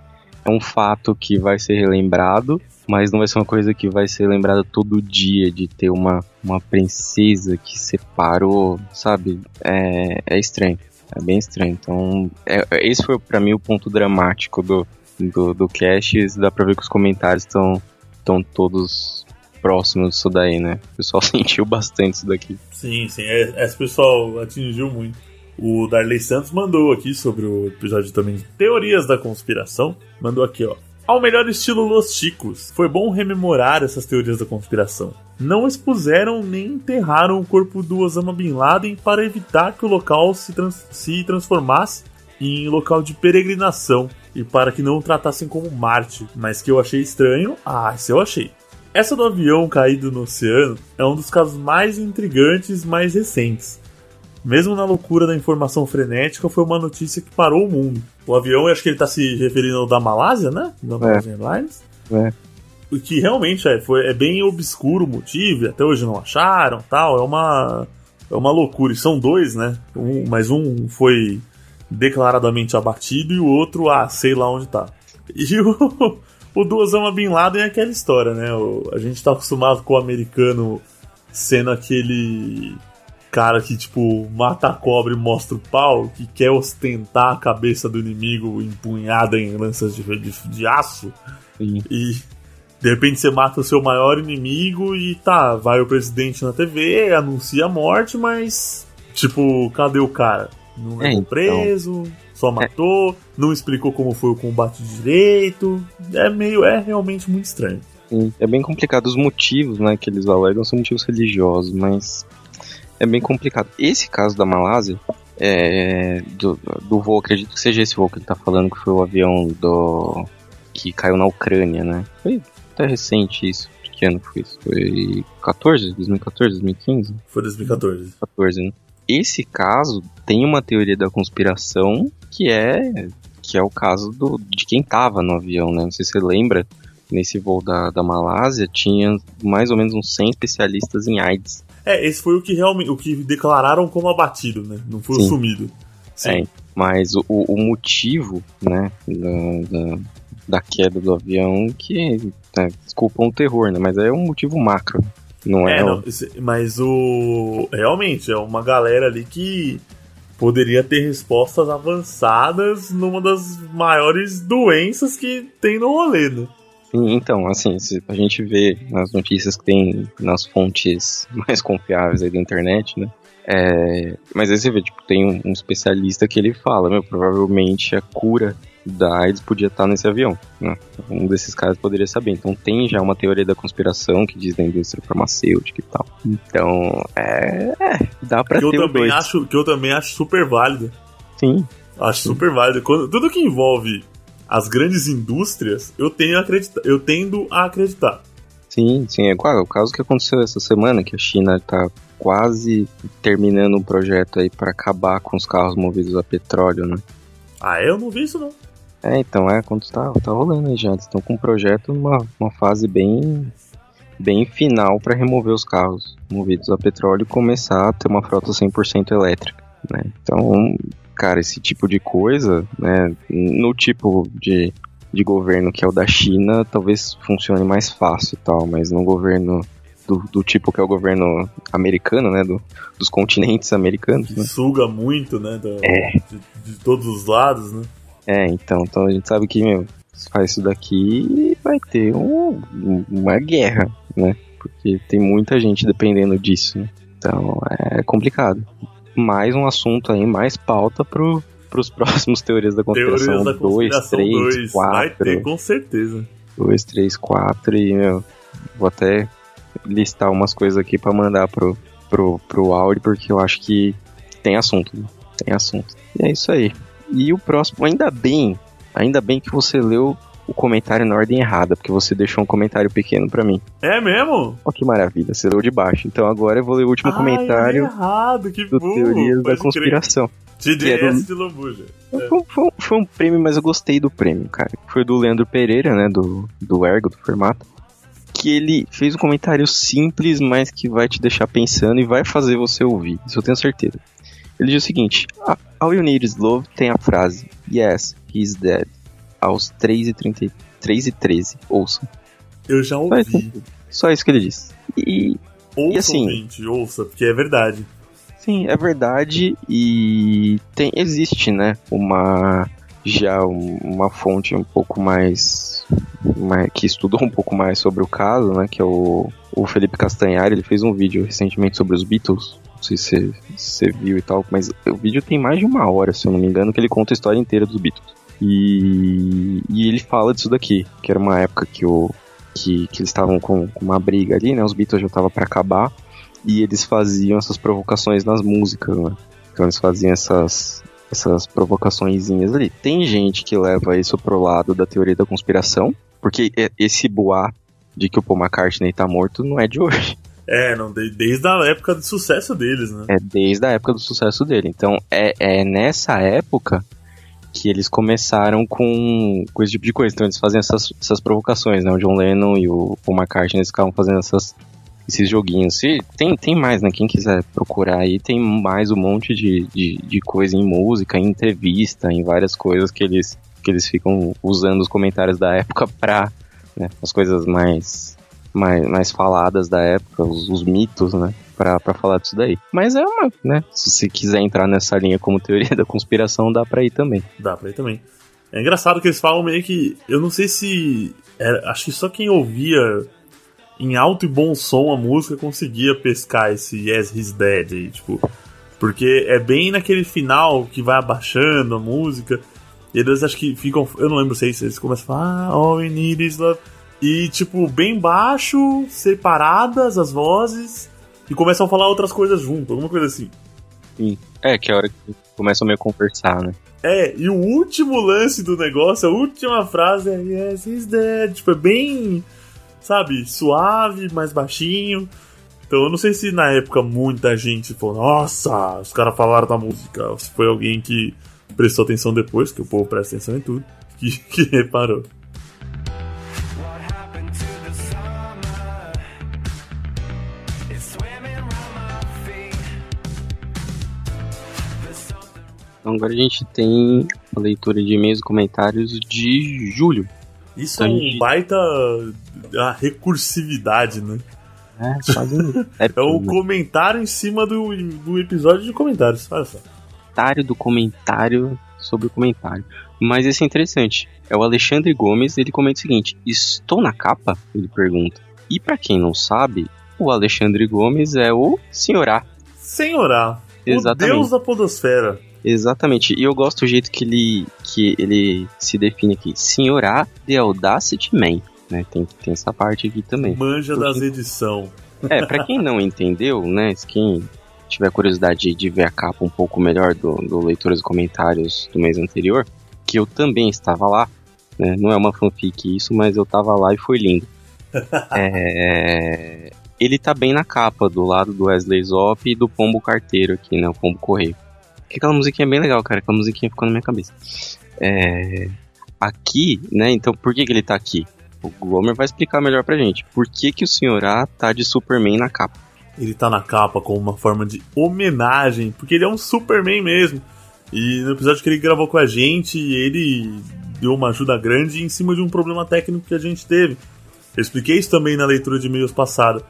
é um fato que vai ser relembrado, mas não vai ser uma coisa que vai ser lembrada todo dia de ter uma, uma princesa que separou, sabe? É, é estranho. É bem estranho. Então, é- é- esse foi pra mim o ponto dramático do, do, do cast. Dá pra ver que os comentários estão estão todos próximos disso daí, né? O pessoal sentiu bastante isso daqui. Sim, sim, é- esse pessoal atingiu muito. O Darley Santos mandou aqui sobre o episódio também de Teorias da Conspiração. Mandou aqui, ó. Ao melhor estilo Los Chicos, foi bom rememorar essas teorias da conspiração. Não expuseram nem enterraram o corpo do Osama Bin Laden para evitar que o local se, trans- se transformasse em local de peregrinação e para que não o tratassem como Marte. Mas que eu achei estranho, ah, isso eu achei. Essa do avião caído no oceano é um dos casos mais intrigantes mais recentes. Mesmo na loucura da informação frenética, foi uma notícia que parou o mundo. O avião, acho que ele está se referindo ao da Malásia, né? Da Malaysia Airlines. É. O que realmente é, foi, é bem obscuro o motivo, e até hoje não acharam tal. É uma, é uma loucura. E são dois, né? Um, mas um foi declaradamente abatido e o outro, ah, sei lá onde tá. E o, o do Osama Bin Laden é aquela história, né? O, a gente tá acostumado com o americano sendo aquele cara que, tipo, mata a cobra e mostra o pau, que quer ostentar a cabeça do inimigo empunhada em lanças de, de, de aço. Sim. E de repente você mata o seu maior inimigo e tá, vai o presidente na TV, anuncia a morte, mas, tipo, cadê o cara? Não É, levou então. preso, só matou, não explicou como foi o combate direito. É meio, é realmente muito estranho. Sim, É bem complicado. Os motivos né, que eles alegam são motivos religiosos, mas é bem complicado. Esse caso da Malásia, é, do, do voo, acredito que seja esse voo que ele tá falando, que foi o avião do que caiu na Ucrânia, né? Foi até recente isso. Que ano foi isso? Foi 14? 2014, 2015? Foi 2014. 14, né? Esse caso tem uma teoria da conspiração que é que é o caso do, de quem tava no avião, né? Não sei se você lembra, nesse voo da, da Malásia tinha mais ou menos uns 100 especialistas em AIDS. É, esse foi o que realmente o que declararam como abatido, né? Não foi o Sim. sumido. Sim. É, mas o, o o motivo, né, da, da, da queda do avião que né, desculpa um terror, né? Mas é um motivo macro. Não é, É, o- não, mas o. Realmente, é uma galera ali que poderia ter respostas avançadas numa das maiores doenças que tem no rolê, né? Então, assim, se a gente vê nas notícias que tem nas fontes mais confiáveis aí da internet, né? É, mas aí você vê, tipo, tem um, um especialista que ele fala, meu, provavelmente a cura da AIDS podia estar nesse avião, né? Um desses caras poderia saber. Então tem já uma teoria da conspiração que diz da indústria farmacêutica e tal. Então, é, é dá pra Que eu, ter o também dois. acho, que eu também acho super válido. Sim, Acho super válido. Quando- tudo que envolve as grandes indústrias, eu, tenho a acredita, eu tendo a acreditar. Sim, sim, é claro, o caso que aconteceu essa semana, que a China tá quase terminando um projeto aí para acabar com os carros movidos a petróleo, né? Ah, eu não vi isso não. É, então, é, quando tá, tá rolando aí já, eles estão com um projeto numa uma fase bem bem final para remover os carros movidos a petróleo e começar a ter uma frota 100% elétrica, né? Então, cara, esse tipo de coisa, né, no tipo de, de governo que é o da China, talvez funcione mais fácil e tal, mas no governo do, do tipo que é o governo americano, né, do, dos continentes americanos, Que né? suga muito, né? É. de, de todos os lados, né? É, então, então a gente sabe que, meu, se faz isso daqui, vai ter um- uma guerra, né? Porque tem muita gente dependendo disso, né? Então é complicado. Mais um assunto aí, mais pauta pro, pros próximos teorias da conspiração. Teorias da 2, conspiração 3, 2. Vai ter, 4. com certeza. 2, 3, 4 e, meu, vou até listar umas coisas aqui pra mandar pro, pro, pro áudio, porque eu acho que tem assunto, né? Tem assunto. E é isso aí. E o próximo, ainda bem, ainda bem que você leu o comentário na ordem errada, porque você deixou um comentário pequeno pra mim. É mesmo? Ó que maravilha, você leu de baixo. Então agora eu vou ler o último Ai, comentário é errado, que do burro. Teorias da. Conspiração. é TDS do- de Lambuja. Foi, foi- foi um prêmio, mas eu gostei do prêmio, cara. Foi do Leandro Pereira, né? Do, do Ergo, do Formato. Que ele fez um comentário simples, mas que vai te deixar pensando e vai fazer você ouvir. Isso eu tenho certeza. Ele diz o seguinte: "Ah, All You Need Is Love tem a frase Yes, He's Dead. Aos 3h33 3 e 13. Ouçam. Eu já ouvi. só isso que ele disse. E, Ouça, E assim- ouça, porque é verdade. Sim, é verdade e tem existe, né, uma já um- uma fonte um pouco mais, mais- que estudou um pouco mais sobre o caso, né, que é o, o Felipe Castanhari, ele fez um vídeo recentemente sobre os Beatles. Não sei se você- se você viu e tal, mas o vídeo tem mais de uma hora, se eu não me engano, que ele conta a história inteira dos Beatles. E, e ele fala disso daqui, que era uma época que o que, que eles estavam com, com uma briga ali, né? Os Beatles já estavam para acabar e eles faziam essas provocações nas músicas, né? Então eles faziam essas essas provocaçõezinhas ali. Tem gente que leva isso pro lado da teoria da conspiração, porque esse boato de que o Paul McCartney tá morto não é de hoje. É, não, de- desde a época de sucesso deles, né? É desde a época do sucesso dele. Então é, é nessa época que eles começaram com, com esse tipo de coisa. Então eles fazem essas, essas provocações, né? O John Lennon e o Paul McCartney eles ficavam fazendo essas, esses joguinhos. Se, tem, tem mais, né? Quem quiser procurar aí, tem mais um monte de, de, de coisa em música, em entrevista, em várias coisas que eles, que eles ficam usando os comentários da época pra né, as coisas mais, mais, mais faladas da época, os, os mitos, né? Pra, pra falar disso daí. Mas é uma, né? Se você quiser entrar nessa linha como teoria da conspiração, dá pra ir também. Dá pra ir também. É engraçado que eles falam meio que. Eu não sei se. Era, acho que só quem ouvia em alto e bom som a música conseguia pescar esse Yes He's Dead aí, tipo. Porque é bem naquele final que vai abaixando a música. E eles acho que ficam. Eu não lembro se eles começam a falar, ah, all we need is love. E, tipo, bem baixo, separadas as vozes. E começam a falar outras coisas junto, alguma coisa assim. Sim. É, que é a hora que começam meio a conversar, né? É, e o último lance do negócio, a última frase é Yes, he's dead. Tipo, é bem, sabe, suave, mais baixinho. Então eu não sei se na época muita gente falou, nossa, os caras falaram da música. Ou se foi alguém que prestou atenção depois, que o povo presta atenção em tudo, que, que reparou. Então agora a gente tem a leitura de e-mails e comentários de julho. Isso é um baita a recursividade, né? É, quase um É o comentário em cima do, do episódio de comentários, olha só. comentário do comentário sobre o comentário. Mas esse é interessante. É o Alexandre Gomes, ele comenta o seguinte: Estou na capa? Ele pergunta. E pra quem não sabe, o Alexandre Gomes é o Senhorá. Senhorá, o Exatamente. deus da podosfera. Exatamente. E eu gosto do jeito que ele, que ele se define aqui. Senhorá The Audacity Man. Né? Tem, tem essa parte aqui também. Manja das edição. É, pra quem não entendeu, né? Quem tiver curiosidade de ver a capa um pouco melhor do, do Leituras e Comentários do mês anterior, que eu também estava lá, né? Não é uma fanfic isso, mas eu tava lá e foi lindo. É, Ele tá bem na capa, do lado do Wesley Zop e do Pombo Carteiro aqui, né? O Pombo Correio. Que aquela musiquinha é bem legal, cara. Aquela musiquinha ficou na minha cabeça. É, Aqui, né? Então por que, que ele tá aqui? O Glomer vai explicar melhor pra gente. Por que, que o Sr. A tá de Superman na capa? Ele tá na capa como uma forma de homenagem, porque ele é um Superman mesmo. E no episódio que ele gravou com a gente, ele deu uma ajuda grande em cima de um problema técnico que a gente teve. Eu expliquei isso também na leitura de e-mails passada.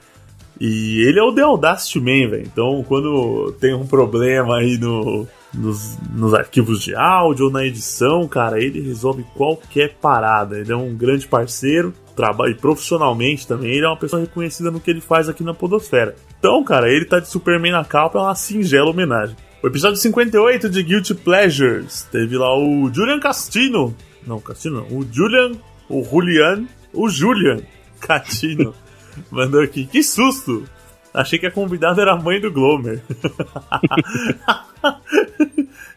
E ele é o The Audacity Man, velho. Então, quando tem um problema aí no, nos, nos arquivos de áudio ou na edição, cara, ele resolve qualquer parada. Ele é um grande parceiro, trabalha e profissionalmente também. Ele é uma pessoa reconhecida no que ele faz aqui na Podosfera. Então, cara, ele tá de Superman na capa, é uma singela homenagem. O episódio 58 de Guilty Pleasures teve lá o Julian Castino. Não, Castino não. O Julian, o Julian, o Julian Catino mandou aqui. Que susto! Achei que a convidada era a mãe do Glomer.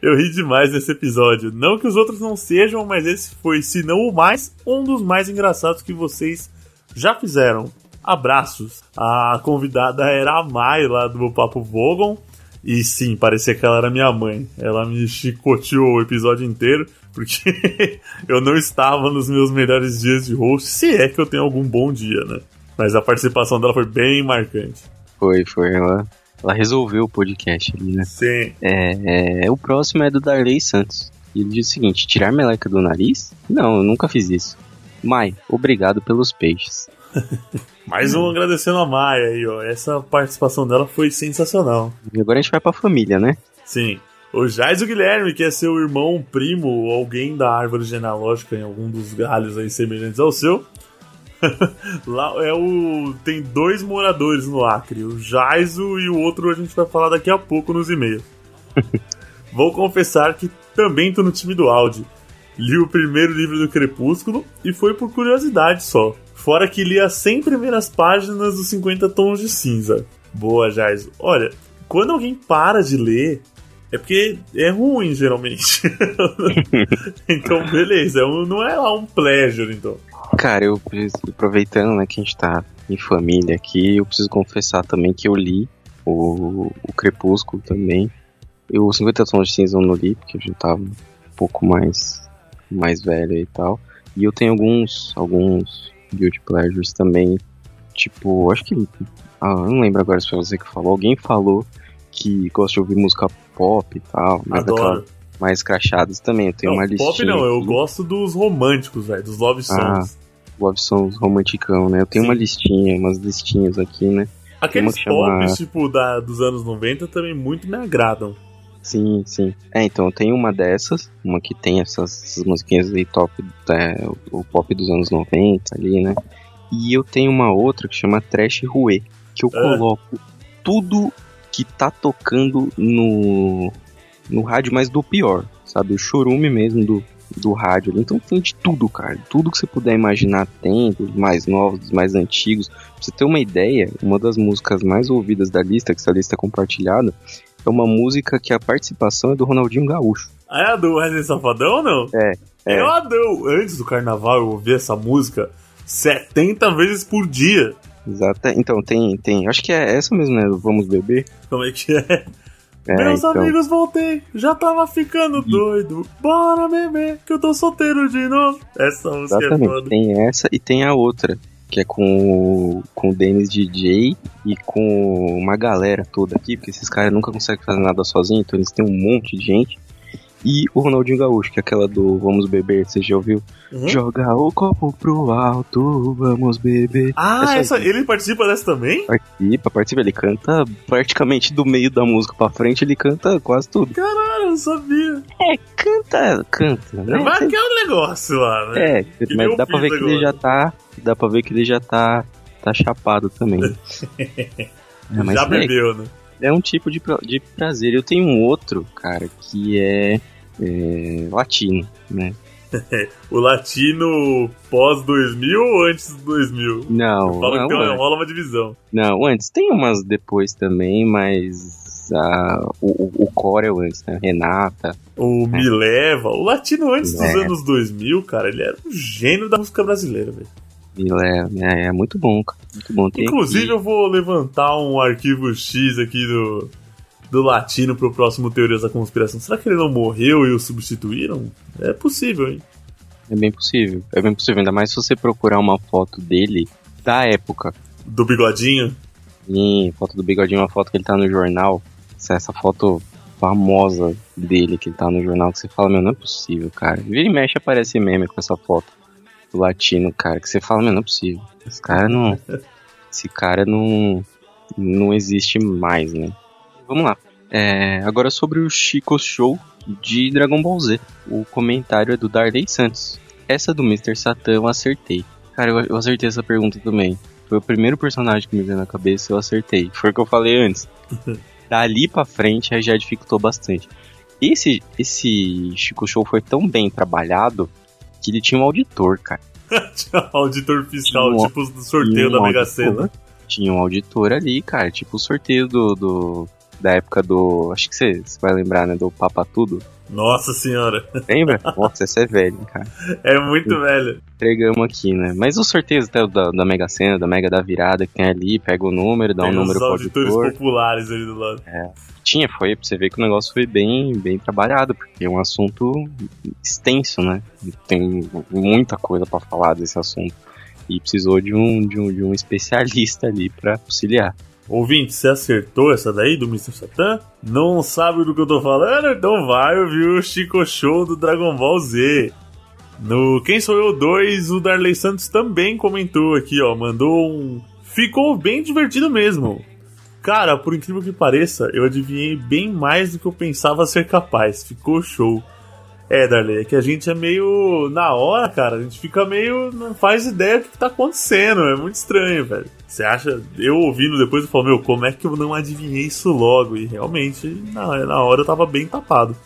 Eu ri demais nesse episódio. Não que os outros não sejam, mas esse foi, se não o mais, um dos mais engraçados que vocês já fizeram. Abraços. A convidada era a Mai lá do Papo Vogon. E sim, parecia que ela era minha mãe. Ela me chicoteou o episódio inteiro, porque eu não estava nos meus melhores dias de host, se é que eu tenho algum bom dia, né? Mas a participação dela foi bem marcante. Foi, foi. Ela, ela resolveu o podcast ali, né? Sim. É, é, o próximo é do Darley Santos. E ele diz o seguinte: tirar meleca do nariz? Não, eu nunca fiz isso. Mai, obrigado pelos peixes. Mais um agradecendo a Maia aí, ó. Essa participação dela foi sensacional. E agora a gente vai pra família, né? Sim. O Jais o Guilherme, que é seu irmão, primo, ou alguém da árvore genealógica em algum dos galhos aí semelhantes ao seu. Lá é o. Tem dois moradores no Acre, o Jaiso e o outro a gente vai falar daqui a pouco nos e-mails. Vou confessar que também tô no time do Audi. Li o primeiro livro do Crepúsculo e foi por curiosidade só. Fora que li as 100 primeiras páginas dos 50 Tons de Cinza. Boa, Jaiso. Olha, quando alguém para de ler, é porque é ruim, geralmente. então, beleza. é Não é lá um pleasure, então. Cara, eu aproveitando né, que a gente tá em família aqui, eu preciso confessar também que eu li o, o Crepúsculo também. Eu, o 50 Tons de Cinza eu não li, porque eu já tava um pouco mais, mais velho e tal. E eu tenho alguns, alguns Guilty Pleasures também. Tipo, acho que Ah, não lembro agora se foi você que falou. Alguém falou que gosta de ouvir música pop e tal, mas Adoro. aquela mais crachadas também. Eu tenho Não, uma listinha. pop não, eu gosto dos românticos, velho, dos love Ah, songs. Love Songs romanticão, né? Eu tenho Sim. uma listinha, umas listinhas aqui, né? Aqueles chama- pops, tipo, da, dos anos 90 também muito me agradam. Sim, sim. É, então eu tenho uma dessas, uma que tem essas, essas musiquinhas aí top, é, o, o pop dos anos 90 ali, né? E eu tenho uma outra que chama Trash Rue, que eu Ah. coloco tudo que tá tocando no, no rádio, mas do pior, sabe? O chorume mesmo do, do rádio ali. Então tem de tudo, cara. Tudo que você puder imaginar tem, dos mais novos, dos mais antigos. Pra você ter uma ideia, uma das músicas mais ouvidas da lista, que essa lista é compartilhada, é uma música que a participação é do Ronaldinho Gaúcho. Ah, é a do Wesley Safadão ou não? É, é. Eu adoro. Antes do carnaval eu ouvi essa música 70 vezes por dia. Exata. Então, tem, tem. Acho que é essa mesmo, né? Vamos Beber. Como é que é? É, Meus então. amigos, voltei. Já tava ficando doido. Bora beber, que eu tô solteiro de novo. Essa música é Exatamente. foda. Tem essa e tem a outra, que é com, o- com o Dennis DJ e com uma galera toda aqui, porque esses caras nunca conseguem fazer nada sozinhos, então eles têm um monte de gente. E o Ronaldinho Gaúcho, que é aquela do Vamos Beber, você já ouviu? Uhum. Joga o copo pro alto, vamos beber. Ah, Essa essa, ele participa dessa também? Participa, participa, ele canta praticamente do meio da música pra frente, ele canta quase tudo. Caralho, eu não sabia. É, canta, canta, né? Mas que é um negócio lá, né? É, Que mas dá pra ver que ele agora. já tá. Dá pra ver que ele já tá. tá chapado também. É, Já é, bebeu, né? É um tipo de, de prazer. Eu tenho um outro, cara, que é, é latino, né? O latino pós 2000 ou antes do 2000? Não, Fala não, que tem rola uma divisão. não, antes. Tem umas depois também, mas ah, o, é o antes, né? Renata. O Me Leva. O latino antes dos É. anos 2000, cara, ele era um gênio da música brasileira, velho. Ele É, é muito bom, cara. Muito bom. Tem Inclusive, aqui- eu vou levantar um arquivo X aqui do, do latino pro próximo Teorias da Conspiração. Será que ele não morreu e o substituíram? É possível, hein? é bem possível. É bem possível, ainda mais se você procurar uma foto dele da época. Do bigodinho. Sim, foto do bigodinho, uma foto que ele tá no jornal. Essa, essa foto famosa dele que ele tá no jornal, que você fala, meu, não é possível, cara. Vira e mexe aparece meme com essa foto do latino, cara, que você fala, meu, não é possível. Esse cara não. Esse cara não. Não existe mais, né? Vamos lá. É, agora sobre o Chico Show de Dragon Ball Z. O comentário é do Darley Santos. Essa do Mr. Satan eu acertei. Cara, eu, eu acertei essa pergunta também. Foi o primeiro personagem que me veio na cabeça e eu acertei. Foi o que eu falei antes. Dali pra frente aí já dificultou bastante. Esse, esse Chico Show foi tão bem trabalhado que ele tinha um auditor, cara. Auditor fiscal, um- tipo do sorteio um da Mega. Sena. Tinha um auditor ali, cara. Tipo o sorteio do, do- da época do. Acho que você vai lembrar, né? Do Papa Tudo. Nossa senhora. Lembra? Nossa, esse é velho, cara. É muito velho. Entregamos aqui, né? Mas os sorteios até da, da Mega Sena, da Mega da Virada, que tem ali, pega o número, dá um Tem número os pro auditores auditor. populares ali do lado. Tinha, foi pra você ver que o negócio foi bem, bem trabalhado, porque é um assunto extenso, né? Tem muita coisa pra falar desse assunto. E precisou de um, de um, de um especialista ali pra auxiliar. Ouvinte, você acertou essa daí do Mr. Satan? Não sabe do que eu tô falando? Então vai ouvir o Chico Show do Dragon Ball Z. No Quem Sou Eu 2, o Darley Santos também comentou aqui, ó. Mandou um. Ficou bem divertido mesmo. Cara, por incrível que pareça, eu adivinhei bem mais do que eu pensava ser capaz. Ficou show. É, Darley, é que a gente é meio. Na hora, cara, a gente fica meio. Não faz ideia do que tá acontecendo. É muito estranho, velho. Você acha. Eu ouvindo depois eu falo, meu, como é que eu não adivinhei isso logo? E realmente, na, na hora eu tava bem tapado.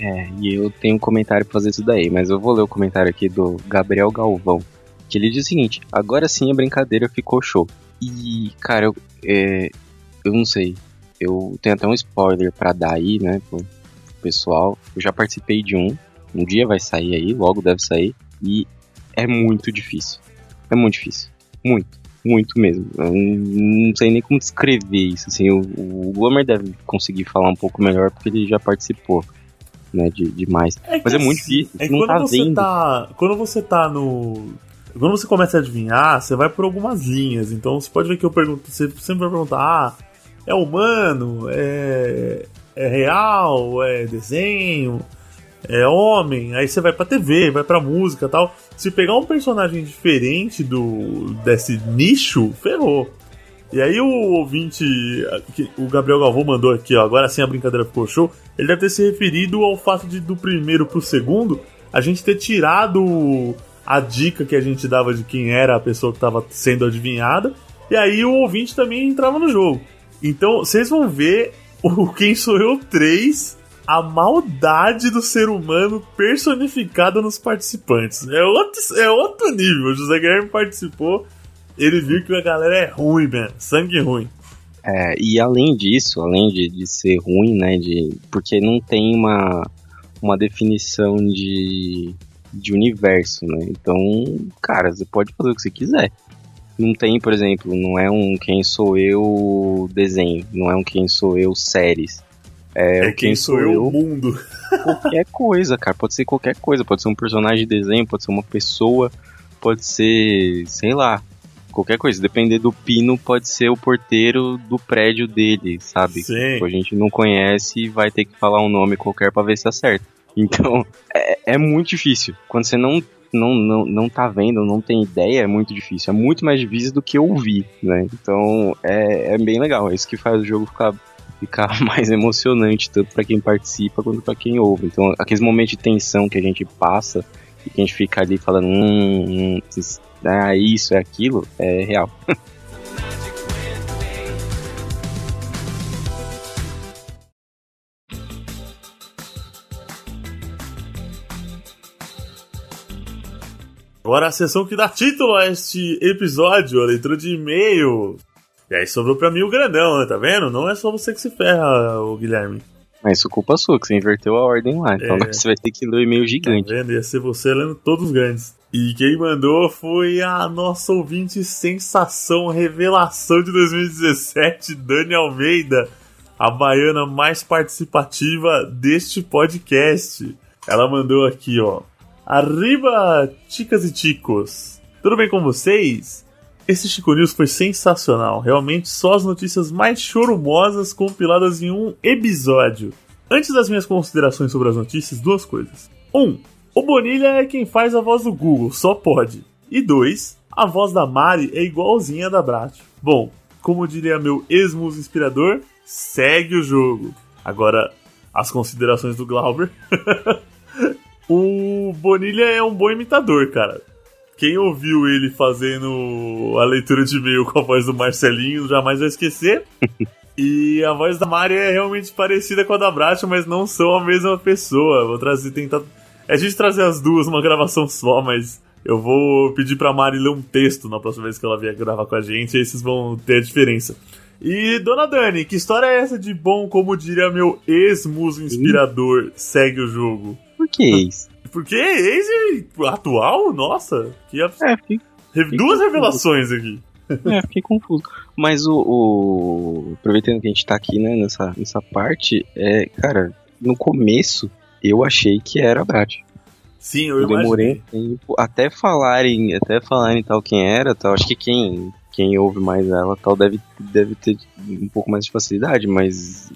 É, e eu tenho um comentário pra fazer isso daí, mas eu vou ler o comentário aqui do Gabriel Galvão, que ele diz o seguinte: agora sim a brincadeira ficou show. E, cara, eu, é, eu não sei, eu tenho até um spoiler pra dar aí, né, pro, pessoal. Eu já participei de um, um dia vai sair aí, logo deve sair, e é muito difícil. É muito difícil. Muito, muito mesmo. Eu não sei nem como descrever isso, assim, o, o Glomer deve conseguir falar um pouco melhor porque ele já participou né, de, de mais. que Mas é muito assim, difícil, É não quando tá você vendo. tá. Quando você tá no. quando você começa a adivinhar, você vai por algumas linhas. Então você pode ver que eu pergunto, você sempre vai perguntar: ah, é humano? É, é real? É desenho? É homem? Aí você vai pra TV, vai pra música tal. Se pegar um personagem diferente do desse nicho, ferrou. E aí o ouvinte, o Gabriel Galvão mandou aqui, ó, agora sim a brincadeira ficou show. Ele deve ter se referido ao fato de do primeiro pro segundo a gente ter tirado a dica que a gente dava de quem era a pessoa que estava sendo adivinhada. E aí o ouvinte também entrava no jogo. Então vocês vão ver o Quem Sou Eu 3, a maldade do ser humano personificada nos participantes. É outro, é outro nível. O José Guilherme participou, ele viu que a galera é ruim, mano. Sangue ruim. É, e além disso, além de, de ser ruim, né, de, porque não tem uma, uma definição de, de universo, né, então, cara, você pode fazer o que você quiser. Não tem, por exemplo, não é um quem sou eu desenho, não é um quem sou eu séries. É, É, o quem sou eu, o mundo. qualquer coisa, cara. Pode ser qualquer coisa. Pode ser um personagem de desenho, pode ser uma pessoa, pode ser, sei lá, qualquer coisa. Depender do pino, pode ser o porteiro do prédio dele, sabe? Sim. Tipo, a gente não conhece e vai ter que falar um nome qualquer pra ver se acerta. Então, é, é muito difícil. Quando você não, não, não, não tá vendo, não tem ideia, é muito difícil. É muito mais difícil do que ouvir, né? Então, é, é bem legal. É isso que faz o jogo ficar ficar mais emocionante, tanto pra quem participa quanto pra quem ouve. Então, aqueles momentos de tensão que a gente passa e que a gente fica ali falando, hum, hum isso- ah, isso é aquilo, é real. Agora a sessão que dá título a este episódio, a leitura de e-mail. E aí sobrou pra mim o grandão, né? Tá vendo? Não é só você que se ferra, o Guilherme. Mas isso é culpa sua, que você inverteu a ordem lá. Então É. você vai ter que ler o e-mail Tá gigante. vendo? Ia ser você lendo todos os grandes. E quem mandou foi a nossa ouvinte sensação, revelação de 2017, Dani Almeida, a baiana mais participativa deste podcast. Ela mandou aqui, ó. Arriba, chicas e chicos. Tudo bem com vocês? Esse Chico News foi sensacional. Realmente só as notícias mais chorumosas compiladas em um episódio. Antes das minhas considerações sobre as notícias, duas coisas. 1. Um, o Bonilha é quem faz a voz do Google, só pode. E 2. A voz da Mari é igualzinha a da Brat. Bom, como diria meu ex-muso inspirador, segue o jogo. Agora, as considerações do Glauber. o Bonilha é um bom imitador, cara. Quem ouviu ele fazendo a leitura de e-mail com a voz do Marcelinho jamais vai esquecer. E a voz da Mari é realmente parecida com a da Brat, mas não são a mesma pessoa. Vou trazer, tentar. É a gente trazer as duas numa gravação só, mas eu vou pedir pra Mari ler um texto na próxima vez que ela vier gravar com a gente, aí vocês vão ter a diferença. E, dona Dani, que história é essa de bom, como diria meu ex-muso inspirador, segue o jogo? Por que isso? Porque ex e atual? Nossa, que abs... É, fiquei, Re- duas revelações aqui. é, fiquei confuso. Mas o, o- Aproveitando que a gente tá aqui, né, nessa, nessa parte, é, cara, no começo eu achei que era a Brat. Sim, eu, Eu demorei tempo até falarem, até falarem tal quem era, tal. Acho que quem, quem ouve mais ela tal deve, deve ter um pouco mais de facilidade, mas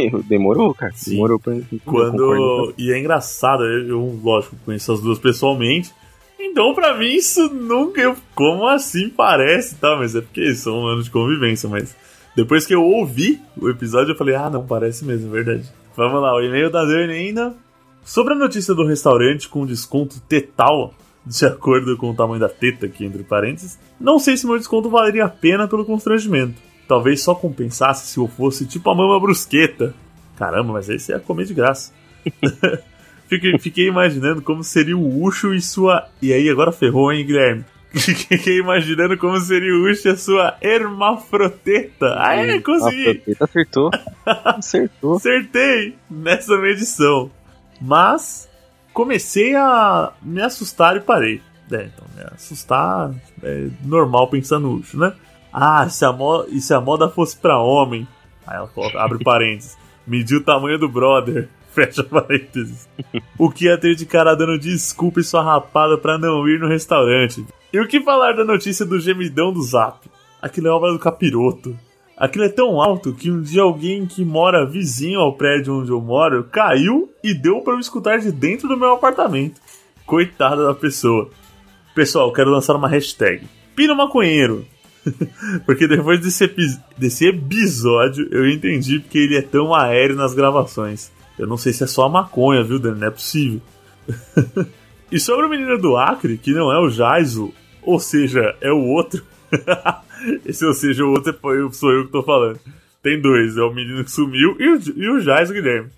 demorou, cara. Sim. Demorou pra Quando. E é engraçado, eu, eu, lógico, conheço as duas pessoalmente. Então, pra mim, isso nunca. Eu, como assim parece, tá? Mas é porque são anos de convivência, mas. Depois que eu ouvi o episódio, eu falei, ah, não, parece mesmo, é verdade. Vamos lá, o e-mail da Dani ainda. Sobre a notícia do restaurante com desconto tetal, de acordo com o tamanho da teta aqui, entre parênteses, não sei se meu desconto valeria a pena pelo constrangimento. Talvez só compensasse se eu fosse tipo a mama brusqueta. Caramba, mas aí você ia comer de graça. fiquei, fiquei imaginando como seria o Ucho e sua. E aí, agora ferrou, hein, Guilherme? Fiquei imaginando como seria o Ucho e a sua hermafroteta. Ah, é, consegui! Acertou. acertou. Acertei nessa medição. Mas comecei a me assustar e parei. É, então, me assustar é normal pensar no Ucho, né? Ah, se a, mo e se a moda fosse pra homem? Aí ela coloca, abre parênteses. Mediu o tamanho do brother. Fecha parênteses. O que ia ter de cara dando desculpa e sua rapada pra não ir no restaurante? E o que falar da notícia do gemidão do Zap? Aquilo é obra do capiroto. Aquilo é tão alto que um dia alguém que mora vizinho ao prédio onde eu moro caiu e deu para eu escutar de dentro do meu apartamento. Coitada da pessoa. Pessoal, quero lançar uma hashtag. Pino maconheiro. porque depois desse, desse episódio eu entendi porque ele é tão aéreo nas gravações. Eu não sei se é só a maconha, viu, Dani? Não é possível. e sobre o menino do Acre, que não é o Jaiso, ou seja, é o outro. Esse ou seja, o outro é- sou eu que tô falando. Tem dois, é o menino que sumiu e o, e o Jaiso Guilherme.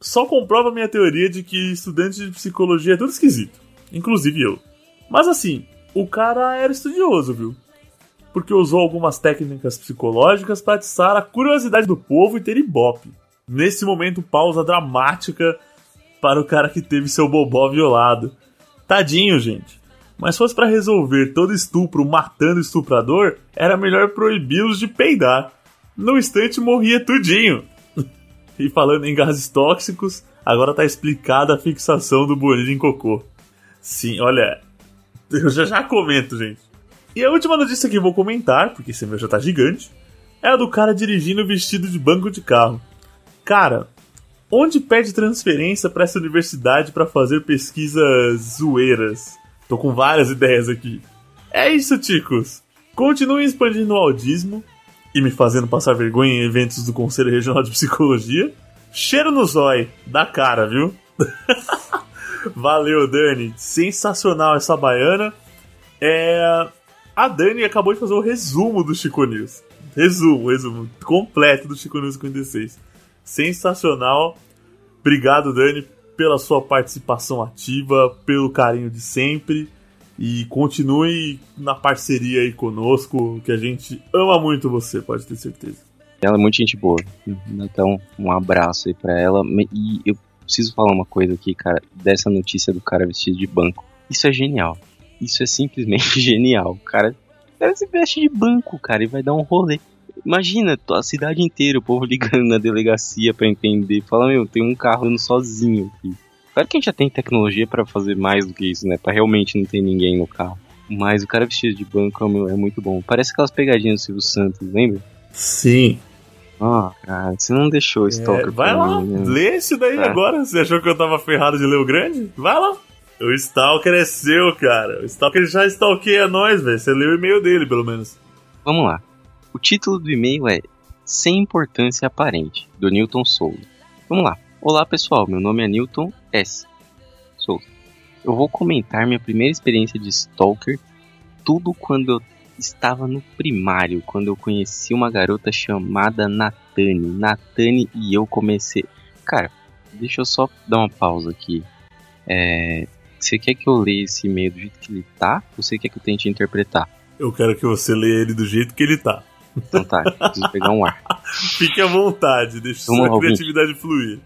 Só comprova minha teoria de que estudante de psicologia é tudo esquisito. Inclusive eu. Mas assim, o cara era estudioso, viu? Porque usou algumas técnicas psicológicas para atiçar a curiosidade do povo e ter ibope. Nesse momento, pausa dramática para o cara que teve seu bobó violado. Tadinho, gente. Mas fosse para resolver todo estupro matando estuprador, era melhor proibi-los de peidar. No instante morria tudinho. e falando em gases tóxicos, agora tá explicada a fixação do bolinho em cocô. Sim, olha, eu já já comento, gente. E a última notícia que vou comentar, porque esse meu já tá gigante, é a do cara dirigindo vestido de banco de carro. Cara, onde pede transferência para essa universidade para fazer pesquisas zoeiras? Tô com várias ideias aqui. É isso, ticos. Continuem expandindo o audismo e me fazendo passar vergonha em eventos do Conselho Regional de Psicologia. Cheiro no zói, da cara, viu? Valeu, Dani. Sensacional essa baiana. É... A Dani acabou de fazer o resumo do Chico News. Resumo, resumo completo do Chico News 56. Sensacional. Obrigado, Dani, pela sua participação ativa, pelo carinho de sempre. E continue na parceria aí conosco, que a gente ama muito você, pode ter certeza. Ela é muito gente boa. Então, um abraço aí pra ela. E eu preciso falar uma coisa aqui, cara, dessa notícia do cara vestido de banco. Isso é genial. Isso é simplesmente genial. O cara, o cara se veste de banco, cara, e vai dar um rolê. Imagina, a cidade inteira, o povo ligando na delegacia pra entender. Fala, meu, tem um carro indo sozinho aqui. Claro que a gente já tem tecnologia pra fazer mais do que isso, né? Pra realmente não ter ninguém no carro. Mas o cara vestido de banco meu, é muito bom. Parece aquelas pegadinhas do Silvio Santos, lembra? Sim. Ah, cara, você não deixou o Stalker É, vai lá, mim, né? lê esse daí É. agora. Você achou que eu tava ferrado de ler o grande? Vai lá. O Stalker é seu, cara. O Stalker já stalkeia nós, velho. Você leu o e-mail dele, pelo menos. Vamos lá. O título do e-mail é Sem Importância Aparente, do Newton Souza. Vamos lá. Olá pessoal, meu nome é Newton S. Souza. Eu vou comentar minha primeira experiência de Stalker, tudo quando eu estava no primário, quando eu conheci uma garota chamada Natane. Natane e eu comecei. Cara, deixa eu só dar uma pausa aqui. É, Você quer que eu leia esse e-mail do jeito que ele tá? Ou você quer que eu tente interpretar? Eu quero que você leia ele do jeito que ele tá. Então tá, preciso pegar um ar. Fique à vontade, deixe Vamos sua lá, ouvinte. criatividade fluir.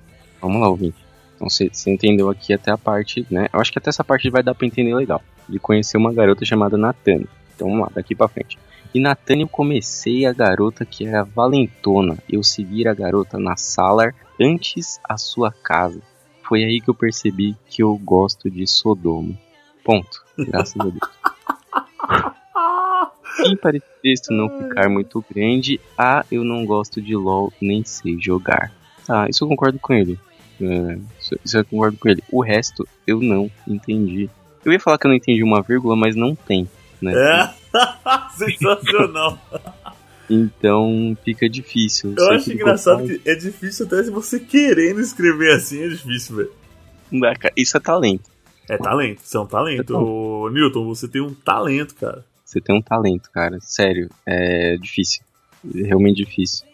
Vamos lá, ouvinte. Então você você entendeu aqui até a parte, né? Eu acho que até essa parte vai dar pra entender legal. De conhecer uma garota chamada Natane. Então vamos lá, daqui pra frente. E Natane eu comecei a garota que era valentona. Eu seguir a garota na sala antes a sua casa. Foi aí que eu percebi que eu gosto de Sodoma. Ponto. Graças a Deus. E para texto não ficar muito grande, ah, eu não gosto de LOL, nem sei jogar. Tá, isso eu concordo com ele. É, isso, isso eu concordo com ele. O resto eu não entendi. Eu ia falar que eu não entendi uma vírgula, mas não tem. Né? É. Sensacional. Então fica difícil. Eu acho que engraçado que é difícil até se você querendo escrever assim, é difícil, velho. Isso é talento. É talento, isso é um talento. É Ô, Newton, você tem um talento, cara. Você tem um talento, cara. Sério, é difícil. É realmente difícil.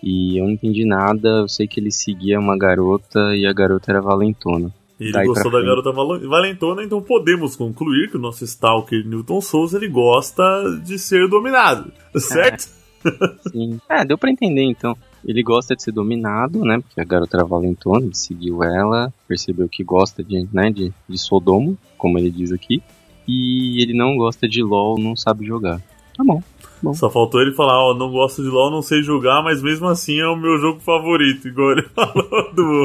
E eu não entendi nada. Eu sei que ele seguia uma garota e a garota era valentona. Ele Daí gostou da frente. garota val- valentona, então podemos concluir que o nosso Stalker Newton Souza ele gosta de ser dominado, certo? Sim. É, deu pra entender então. Ele gosta de ser dominado, né? Porque a garota era valentona, ele seguiu ela, percebeu que gosta de, né, de, de Sodomo, como ele diz aqui. E ele não gosta de LOL, não sabe jogar. Tá bom. Bom. Só faltou ele falar, ó, não gosto de LoL, não sei jogar, mas mesmo assim é o meu jogo favorito, igual ele falou do,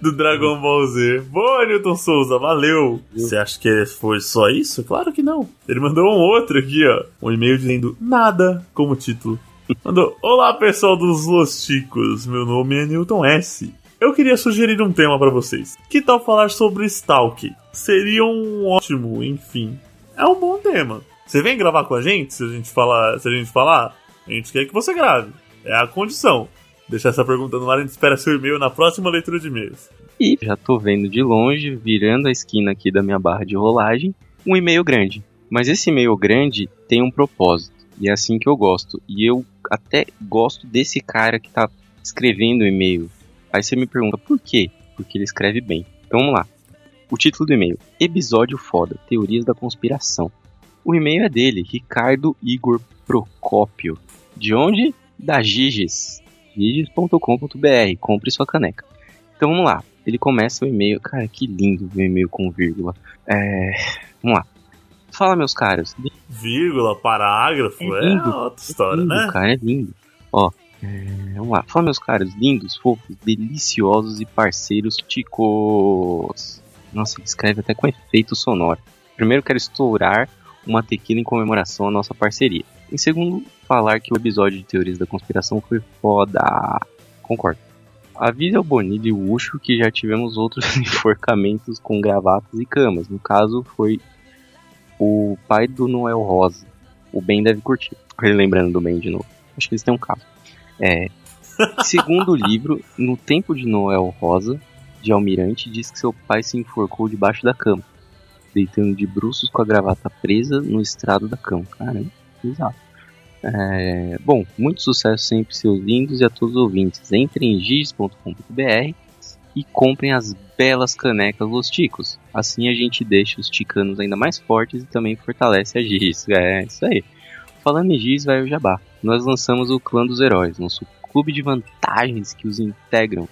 do Dragon Ball Z. Boa, Newton Souza, valeu! Você acha que foi só isso? Claro que não. Ele mandou um outro aqui, ó, um e-mail dizendo nada como título. Mandou, olá pessoal dos Losticos, meu nome é Newton S. Eu queria sugerir um tema pra vocês. Que tal falar sobre Stalk? Seria um ótimo, enfim. É um bom tema. Você vem gravar com a gente se a gente falar, se a gente falar? A gente quer que você grave. É a condição. Deixar essa pergunta no ar, a gente espera seu e-mail na próxima leitura de e-mails. E já tô vendo de longe, virando a esquina aqui da minha barra de rolagem, um e-mail grande. Mas esse e-mail grande tem um propósito. E é assim que eu gosto. E eu até gosto desse cara que tá escrevendo o e-mail. Aí você me pergunta por quê? Porque ele escreve bem. Então vamos lá. O título do e-mail: Episódio Foda Teorias da Conspiração. O e-mail é dele, Ricardo Igor Procópio. De onde? Da Giges. Giges.com.br. Compre sua caneca. Então vamos lá. Ele começa o e-mail. Cara, que lindo o e-mail com vírgula. É. Vamos lá. Fala, meus caros. Vírgula, parágrafo, É é, lindo, outra história, lindo, né? cara, é lindo. Ó, é, vamos lá. Fala, meus caros, lindos, fofos, deliciosos e parceiros ticos. Nossa, ele escreve até com efeito sonoro. Primeiro, quero estourar uma tequila em comemoração à nossa parceria. Em segundo, falar que o episódio de Teorias da Conspiração foi foda. Concordo. Avise ao Bonilha e o Ucho que já tivemos outros enforcamentos com gravatas e camas. No caso, foi o pai do Noel Rosa. O Ben deve curtir. Ele lembrando do Ben de novo. Acho que eles têm um caso. É. Segundo o livro, no tempo de Noel Rosa, de Almirante, diz que seu pai se enforcou debaixo da cama, deitando de bruços com a gravata presa no estrado da cama. Caramba, exato. É, bom, muito sucesso sempre, seus lindos e a todos os ouvintes. Entrem em giz.com.br e comprem as belas canecas Los Ticos. Assim a gente deixa os ticanos ainda mais fortes e também fortalece a Giz. É, isso aí. Falando em Giz, vai o Jabá. Nós lançamos o Clã dos Heróis, nosso clube de vantagens que os integram,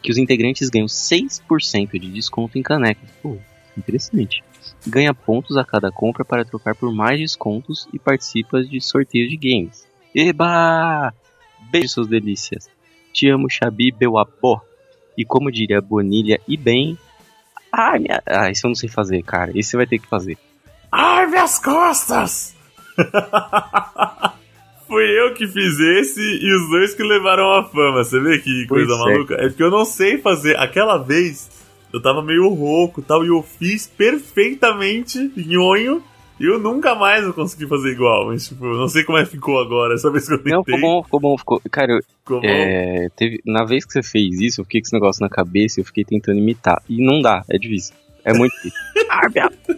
que os integrantes ganham 6% de desconto em canecas. Pô, interessante. Ganha pontos a cada compra para trocar por mais descontos e participa de sorteios de games. Eba! Beijo, seus delícias. Te amo, Xabi Beuapó. E como diria Bonilha e bem. Ai, minha... ah, isso eu não sei fazer, cara. Isso você vai ter que fazer. Ai, minhas costas! Fui eu que fiz esse e os dois que levaram a fama. Você vê que Pois coisa é. maluca? É porque eu não sei fazer. Aquela vez eu tava meio rouco e tal, e eu fiz perfeitamente nhonho. E eu nunca mais vou conseguir fazer igual. Mas, tipo, não sei como é que ficou agora. Essa vez que eu tentei. Não, ficou bom, ficou bom, ficou. Cara, eu- ficou bom. é, teve, na vez que você fez isso, eu fiquei com esse negócio na cabeça e eu fiquei tentando imitar. E não dá, é difícil. É muito difícil. Ah,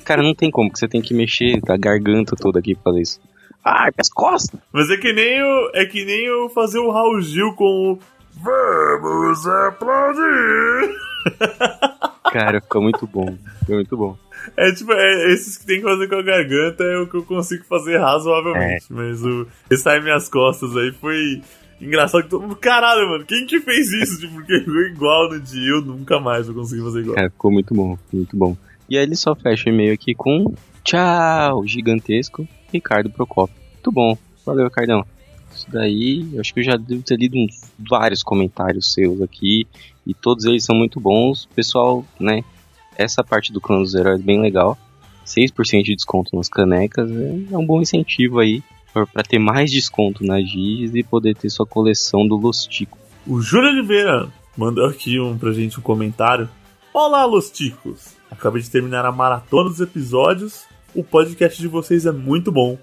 Cara, não tem como, porque você tem que mexer a garganta toda aqui pra fazer isso. Ai, minhas costas! Mas é que nem eu, é que nem eu fazer o Raul Gil com o Vamos aplaudir! Cara, ficou muito bom. Ficou muito bom. É tipo, é, esses que tem que fazer com a garganta é o que eu consigo fazer razoavelmente. Mas o esse aí minhas costas aí foi engraçado que todo mundo. Caralho, mano, quem que fez isso? Tipo, porque ficou igual no dia, eu nunca mais vou conseguir fazer igual. Cara, ficou muito bom, muito bom. E aí ele só fecha o e-mail aqui com tchau, gigantesco, Ricardo Procopio. Muito bom, valeu, Ricardão. Isso daí, eu acho que eu já devo ter lido uns, vários comentários seus aqui, e todos eles são muito bons. Pessoal, né, essa parte do clã dos heróis é bem legal. 6% de desconto nas canecas é, é um bom incentivo aí para ter mais desconto nas Giges e poder ter sua coleção do Lostico. O Júlio Oliveira mandou aqui um, pra gente um comentário. Olá, Los Ticos! Acabei de terminar a maratona dos episódios. O podcast de vocês é muito bom.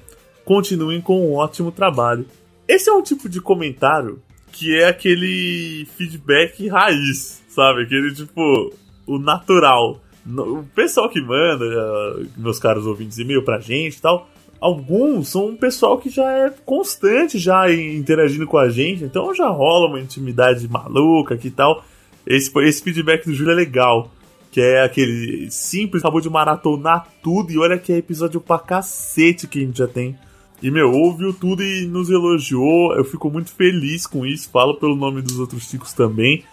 Continuem com um ótimo trabalho. Esse é um tipo de comentário que é aquele feedback raiz, sabe? Aquele tipo, o natural. O pessoal que manda, eh, meus caros ouvintes, e-mail pra gente e tal, alguns são um pessoal que já é constante já interagindo com a gente, então já rola uma intimidade maluca aqui e tal. Esse, esse feedback do Júlio é legal. Que é aquele simples, acabou de maratonar tudo e olha que é episódio pra cacete que a gente já tem. E, meu, ouviu tudo e nos elogiou. Eu fico muito feliz com isso. Falo pelo nome dos outros ticos também.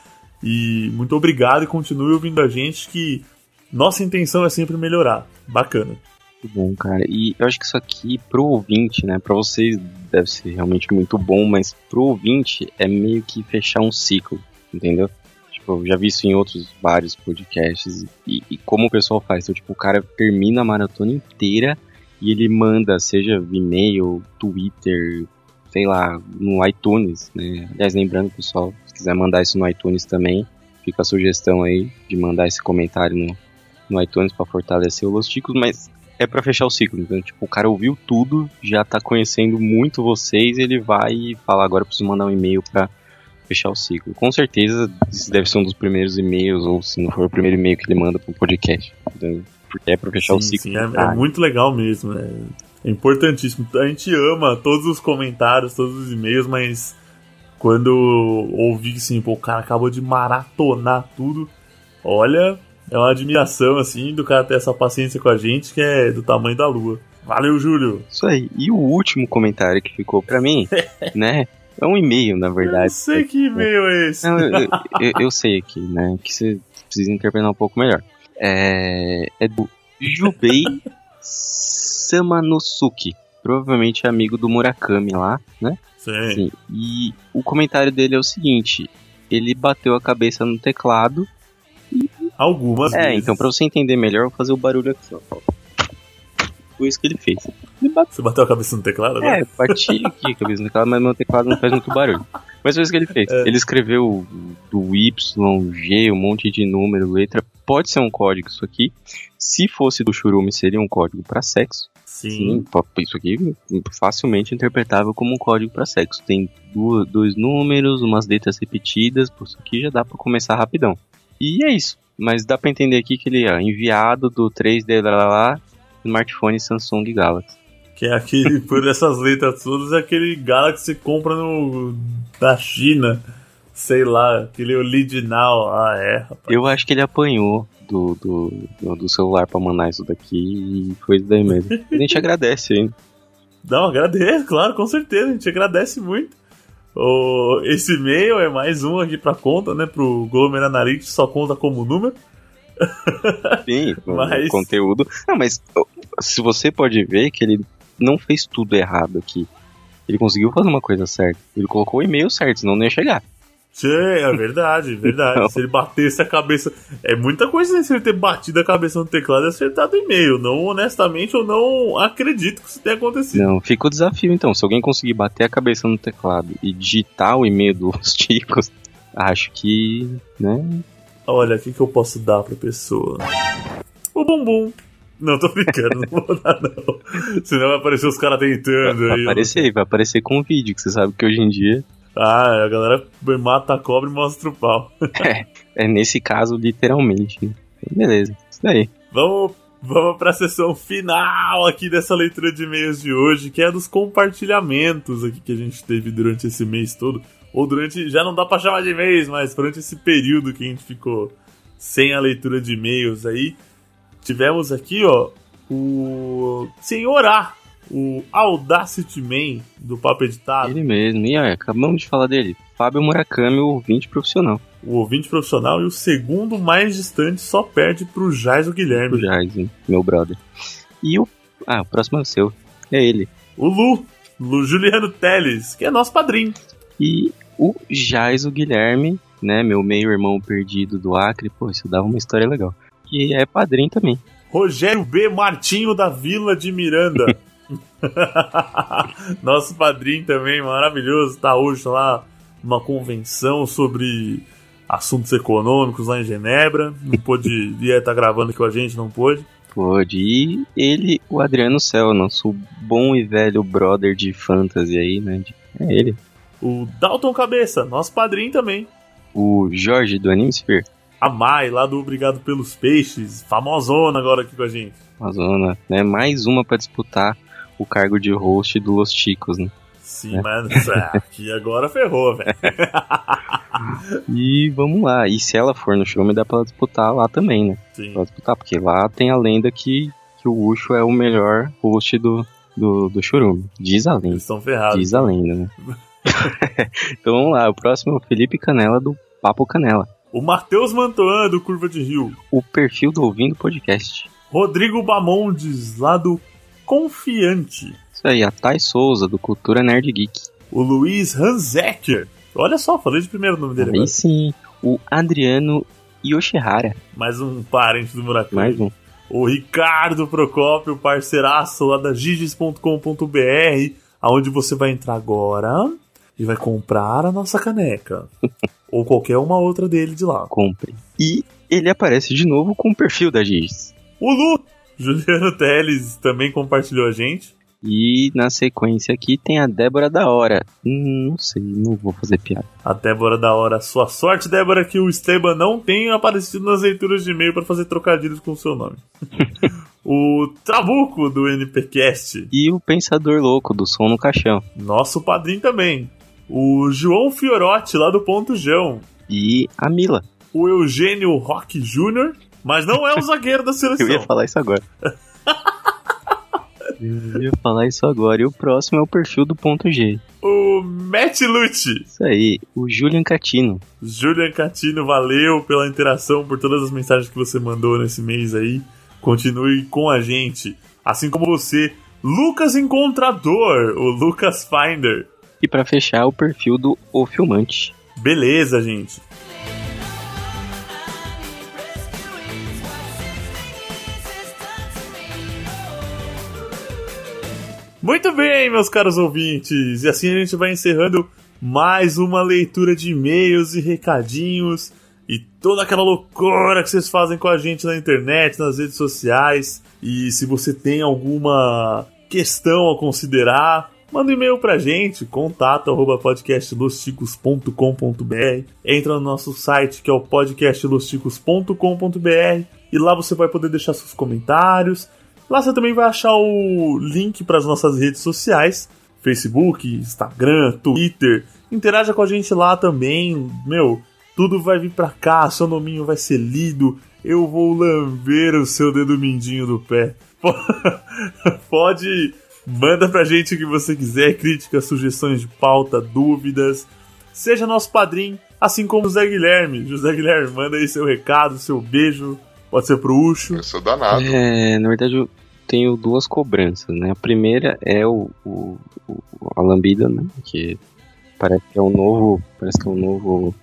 E muito obrigado e continue ouvindo a gente que nossa intenção é sempre melhorar. Bacana. Muito bom, cara. E eu acho que isso aqui, pro ouvinte, né? Pra vocês deve ser realmente muito bom, mas pro ouvinte é meio que fechar um ciclo, entendeu? Tipo, eu já vi isso em outros vários podcasts. E, e como o pessoal faz? Então, tipo, o cara termina a maratona inteira e ele manda, seja e-mail, Twitter, sei lá, no iTunes, né? Aliás, lembrando, pessoal, se quiser mandar isso no iTunes também, fica a sugestão aí de mandar esse comentário no, no iTunes pra fortalecer o Los Ticos, mas é pra fechar o ciclo. Então, tipo, o cara ouviu tudo, já tá conhecendo muito vocês, ele vai e fala, agora eu preciso mandar um e-mail pra fechar o ciclo. Com certeza, esse deve ser um dos primeiros e-mails, ou se não for o primeiro e-mail que ele manda pro podcast. Então, porque é pra fechar o Sim, ciclo. sim, é, é muito legal mesmo. É, é importantíssimo. A gente ama todos os comentários, todos os e-mails, mas quando ouvi assim, pô, o cara acabou de maratonar tudo, olha, é uma admiração assim do cara ter essa paciência com a gente que é do tamanho da lua. Valeu, Júlio. Isso aí. E o último comentário que ficou pra mim, né? É um e-mail, na Eu verdade. não sei que e-mail é esse. Não, eu, eu- eu sei aqui, né? Que você precisa interpretar um pouco melhor. É, é do Jubei Samanosuke. Provavelmente amigo do Murakami lá, né? Sim. Sim. E o comentário dele é o seguinte: ele bateu a cabeça no teclado. Algumas É, vezes. então pra você entender melhor, eu vou fazer o barulho aqui, ó. Foi isso que ele fez. Ele bateu. Você bateu a cabeça no teclado? agora? É, bati aqui a cabeça no teclado, mas meu teclado não faz muito barulho. Mas foi isso que ele fez. É. Ele escreveu do Y, G, um monte de número, letra. Pode ser um código isso aqui. Se fosse do Churume, seria um código pra sexo. Sim, Sim. isso aqui facilmente interpretável como um código pra sexo. Tem du- dois números, umas letras repetidas, pô, isso aqui já dá pra começar rapidão. E é isso. Mas dá pra entender aqui que ele é enviado do 3D lá, lá, lá, smartphone Samsung Galaxy. Que é aquele, por essas letras todas, é aquele Galaxy que compra no, da China. Sei lá, aquele original. Ah, é, rapaz. Eu acho que ele apanhou do, do, do, do celular pra mandar isso daqui e foi isso daí mesmo. A gente agradece ainda. Não, agradeço, claro, com certeza. A gente agradece muito. O, esse e-mail é mais um aqui pra conta, né? Pro Glomer Analytics, só conta como número. Sim, Mas- o conteúdo. Não, mas se você pode ver que ele não fez tudo errado aqui. Ele conseguiu fazer uma coisa certa. Ele colocou o e-mail certo, senão não ia chegar. Tchê, é verdade, verdade. Não. Se ele batesse a cabeça. É muita coisa né, se ele ter batido a cabeça no teclado e acertado o e-mail. Não, honestamente, eu não acredito que isso tenha acontecido. Não, fica o desafio então. Se alguém conseguir bater a cabeça no teclado e digitar o e-mail dos Ticos, acho que, né? Olha, o que, que eu posso dar pra pessoa? O bumbum. Não, tô brincando, não vou dar, não. Senão vai aparecer os caras tentando Vai aí. aparecer, vai aparecer com vídeo, que você sabe que hoje em dia Ah, a galera mata a cobra e mostra o pau. é nesse caso literalmente. né? Beleza, isso daí. Vamos, vamos pra sessão final aqui dessa leitura de e-mails de hoje, que é dos compartilhamentos aqui que a gente teve durante esse mês todo. Ou durante. Já não dá pra chamar de mês, mas durante esse período que a gente ficou sem a leitura de e-mails aí. Tivemos aqui, ó, o Senhor A, o Audacity Man do Papo Editado, Ele mesmo. E olha, acabamos de falar dele. Fábio Murakami, o ouvinte profissional. o ouvinte profissional, e o segundo mais distante só perde pro Jais o O Guilherme. Jairzinho, meu brother. E o. Ah, o próximo é o seu. É ele. O Lu, Lu Juliano Teles, que é nosso padrinho. E o Jais, o Guilherme, né? Meu meio-irmão perdido do Acre. Pô, isso dava uma história legal. Que é padrinho também. Rogério B. Martinho da Vila de Miranda. Nosso padrinho também, maravilhoso. Tá hoje lá numa convenção sobre assuntos econômicos lá em Genebra. Não pôde ia estar gravando aqui com a gente, não pôde. Pode. E ele, o Adriano Cel, nosso bom e velho brother de fantasy aí, né? É ele. O Dalton Cabeça, nosso padrinho também. O Jorge do Animesphere. A Mai, lá do Obrigado pelos Peixes, famosona agora aqui com a gente. Amazona, né? Mais uma pra disputar o cargo de host do Los Chicos, né? Sim, É. mas ah, aqui agora ferrou, velho. E vamos lá. E se ela for no filme, dá pra ela disputar lá também, né? Sim. Pra disputar, porque lá tem a lenda que, que o Ucho é o melhor host do, do, do Churume. Diz a lenda. Eles estão ferrados. Diz a lenda, né? então vamos lá. O próximo é o Felipe Canela do Papo Canela. O Matheus Mantoan, do Curva de Rio. O perfil do Ouvindo Podcast. Rodrigo Bamondes, lá do Confiante. Isso aí, a Thay Souza, do Cultura Nerd Geek. O Luiz Hanzecker. Olha só, falei de primeiro nome dele Aí agora. sim, o Adriano Yoshihara. Mais um parente do Murakami. Mais um. O Ricardo Procópio, parceiraço lá da giges.com.br, aonde você vai entrar agora e vai comprar a nossa caneca. Ou qualquer uma outra dele de lá. Compre. E ele aparece de novo com o perfil da Giz. O Lu, Juliano Teles, também compartilhou a gente. E na sequência aqui tem a Débora da Hora. Hum, não sei, não vou fazer piada. A Débora da hora. Sua sorte, Débora, que o Esteban não tenha aparecido nas leituras de e-mail para fazer trocadilhos com o seu nome. o Trabuco do NPcast. E o Pensador Louco, do Som no Caixão. Nosso padrinho também. O João Fiorotti, lá do Ponto Jão. E a Mila. O Eugênio Roque Júnior. Mas não é o zagueiro da seleção. Eu ia falar isso agora. Eu ia falar isso agora. E o próximo é o perfil do ponto G. O Matt Lute. Isso aí, o Julian Catino. Julian Catino, valeu pela interação, por todas as mensagens que você mandou nesse mês aí. Continue com a gente. Assim como você, Lucas Encontrador, o Lucas Finder. E pra fechar, o perfil do O Filmante. Beleza, gente. Muito bem, meus caros ouvintes. E assim a gente vai encerrando mais uma leitura de e-mails e recadinhos e toda aquela loucura que vocês fazem com a gente na internet, nas redes sociais. E se você tem alguma questão a considerar, manda um e-mail pra gente, contato arroba podcastlosticos.com.br. Entra no nosso site que é o podcastlosticos.com.br e lá você vai poder deixar seus comentários. Lá você também vai achar o link para as nossas redes sociais: Facebook, Instagram, Twitter. Interaja com a gente lá também. Meu, tudo vai vir pra cá, seu nominho vai ser lido. Eu vou lamber o seu dedo mindinho do pé. Pode. Manda pra gente o que você quiser, críticas, sugestões de pauta, dúvidas. Seja nosso padrinho, assim como o José Guilherme. José Guilherme, manda aí seu recado, seu beijo. Pode ser pro Ucho. Eu sou danado. É, na verdade, eu tenho duas cobranças, né? A primeira é o, o, o- a lambida, né? Que parece que é um novo, parece que é um novo,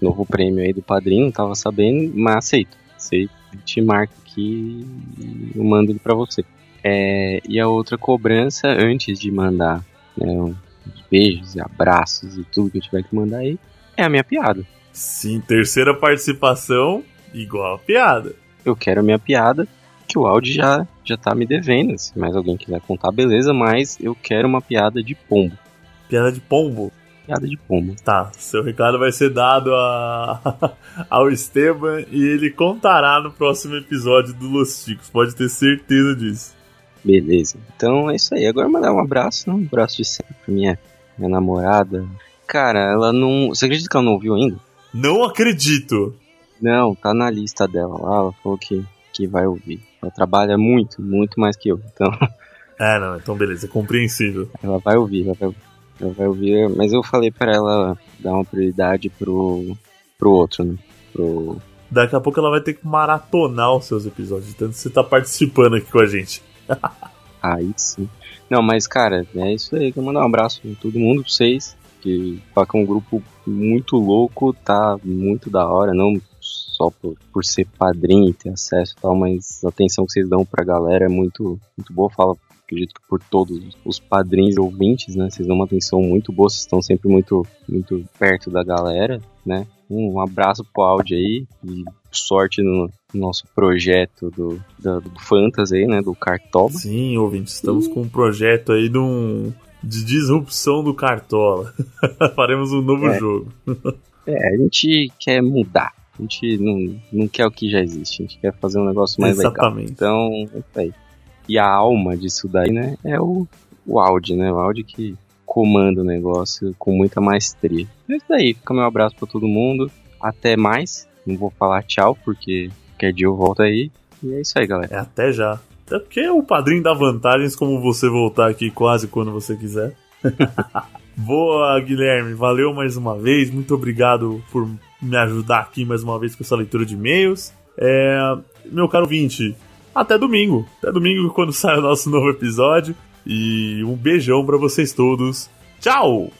novo prêmio aí do padrinho, não tava sabendo, mas aceito. Aceito, te marco aqui e eu mando ele pra você. É, e a outra cobrança, antes de mandar né, uns beijos e abraços e tudo que eu tiver que mandar aí, é a minha piada. Sim, terceira participação, igual a piada. eu quero a minha piada, que o áudio já, já tá me devendo. Se mais alguém quiser contar, beleza, mas eu quero uma piada de pombo. Piada de pombo. Piada de pombo. Tá, seu recado vai ser dado a... ao Esteban e ele contará no próximo episódio do Los Chicos. Pode ter certeza disso. Beleza. Então é isso aí. Agora mandar um abraço, né? um abraço de sempre pra minha, minha namorada. Cara, ela não. Você acredita que ela não ouviu ainda? Não acredito. Não, tá na lista dela lá. Ela falou que, que vai ouvir. Ela trabalha muito, muito mais que eu. Então É, não, então beleza, é compreensível. ela vai ouvir, ela vai ouvir. Ela vai ouvir, mas eu falei pra ela dar uma prioridade pro, pro outro, né? Pro, Daqui a pouco ela vai ter que maratonar os seus episódios, tanto que você tá participando aqui com a gente. Aí sim. Não, mas cara, é isso aí. Quero mandar um abraço pra todo mundo, pra vocês. Que falar que é um grupo muito louco, tá muito da hora, não só por, por ser padrinho e ter acesso e tal, mas a atenção que vocês dão pra galera é muito, muito boa. Fala, acredito que por todos os padrinhos ouvintes, né? Vocês dão uma atenção muito boa, vocês estão sempre muito, muito perto da galera, né? Um abraço pro áudio aí e sorte no nosso projeto do, do, do Fantasy aí, né? Do Cartola. Sim, ouvintes, estamos com um projeto aí de, um, de disrupção do Cartola. Faremos um novo É. jogo. É, a gente quer mudar. A gente não, não quer o que já existe. A gente quer fazer um negócio mais legal. Exatamente. Então, é isso aí. E a alma disso daí, né? É o, o áudio, né? O áudio que comanda o negócio com muita maestria. É isso daí. Fica meu abraço pra todo mundo. Até mais. Não vou falar tchau, porque qualquer dia eu volto aí. E é isso aí, galera. É até já. Até porque o padrinho dá vantagens como você voltar aqui quase quando você quiser. Boa, Guilherme. Valeu mais uma vez. Muito obrigado por me ajudar aqui mais uma vez com essa leitura de e-mails. É, meu caro ouvinte, até domingo. Até domingo quando sai o nosso novo episódio. E um beijão pra vocês todos. Tchau!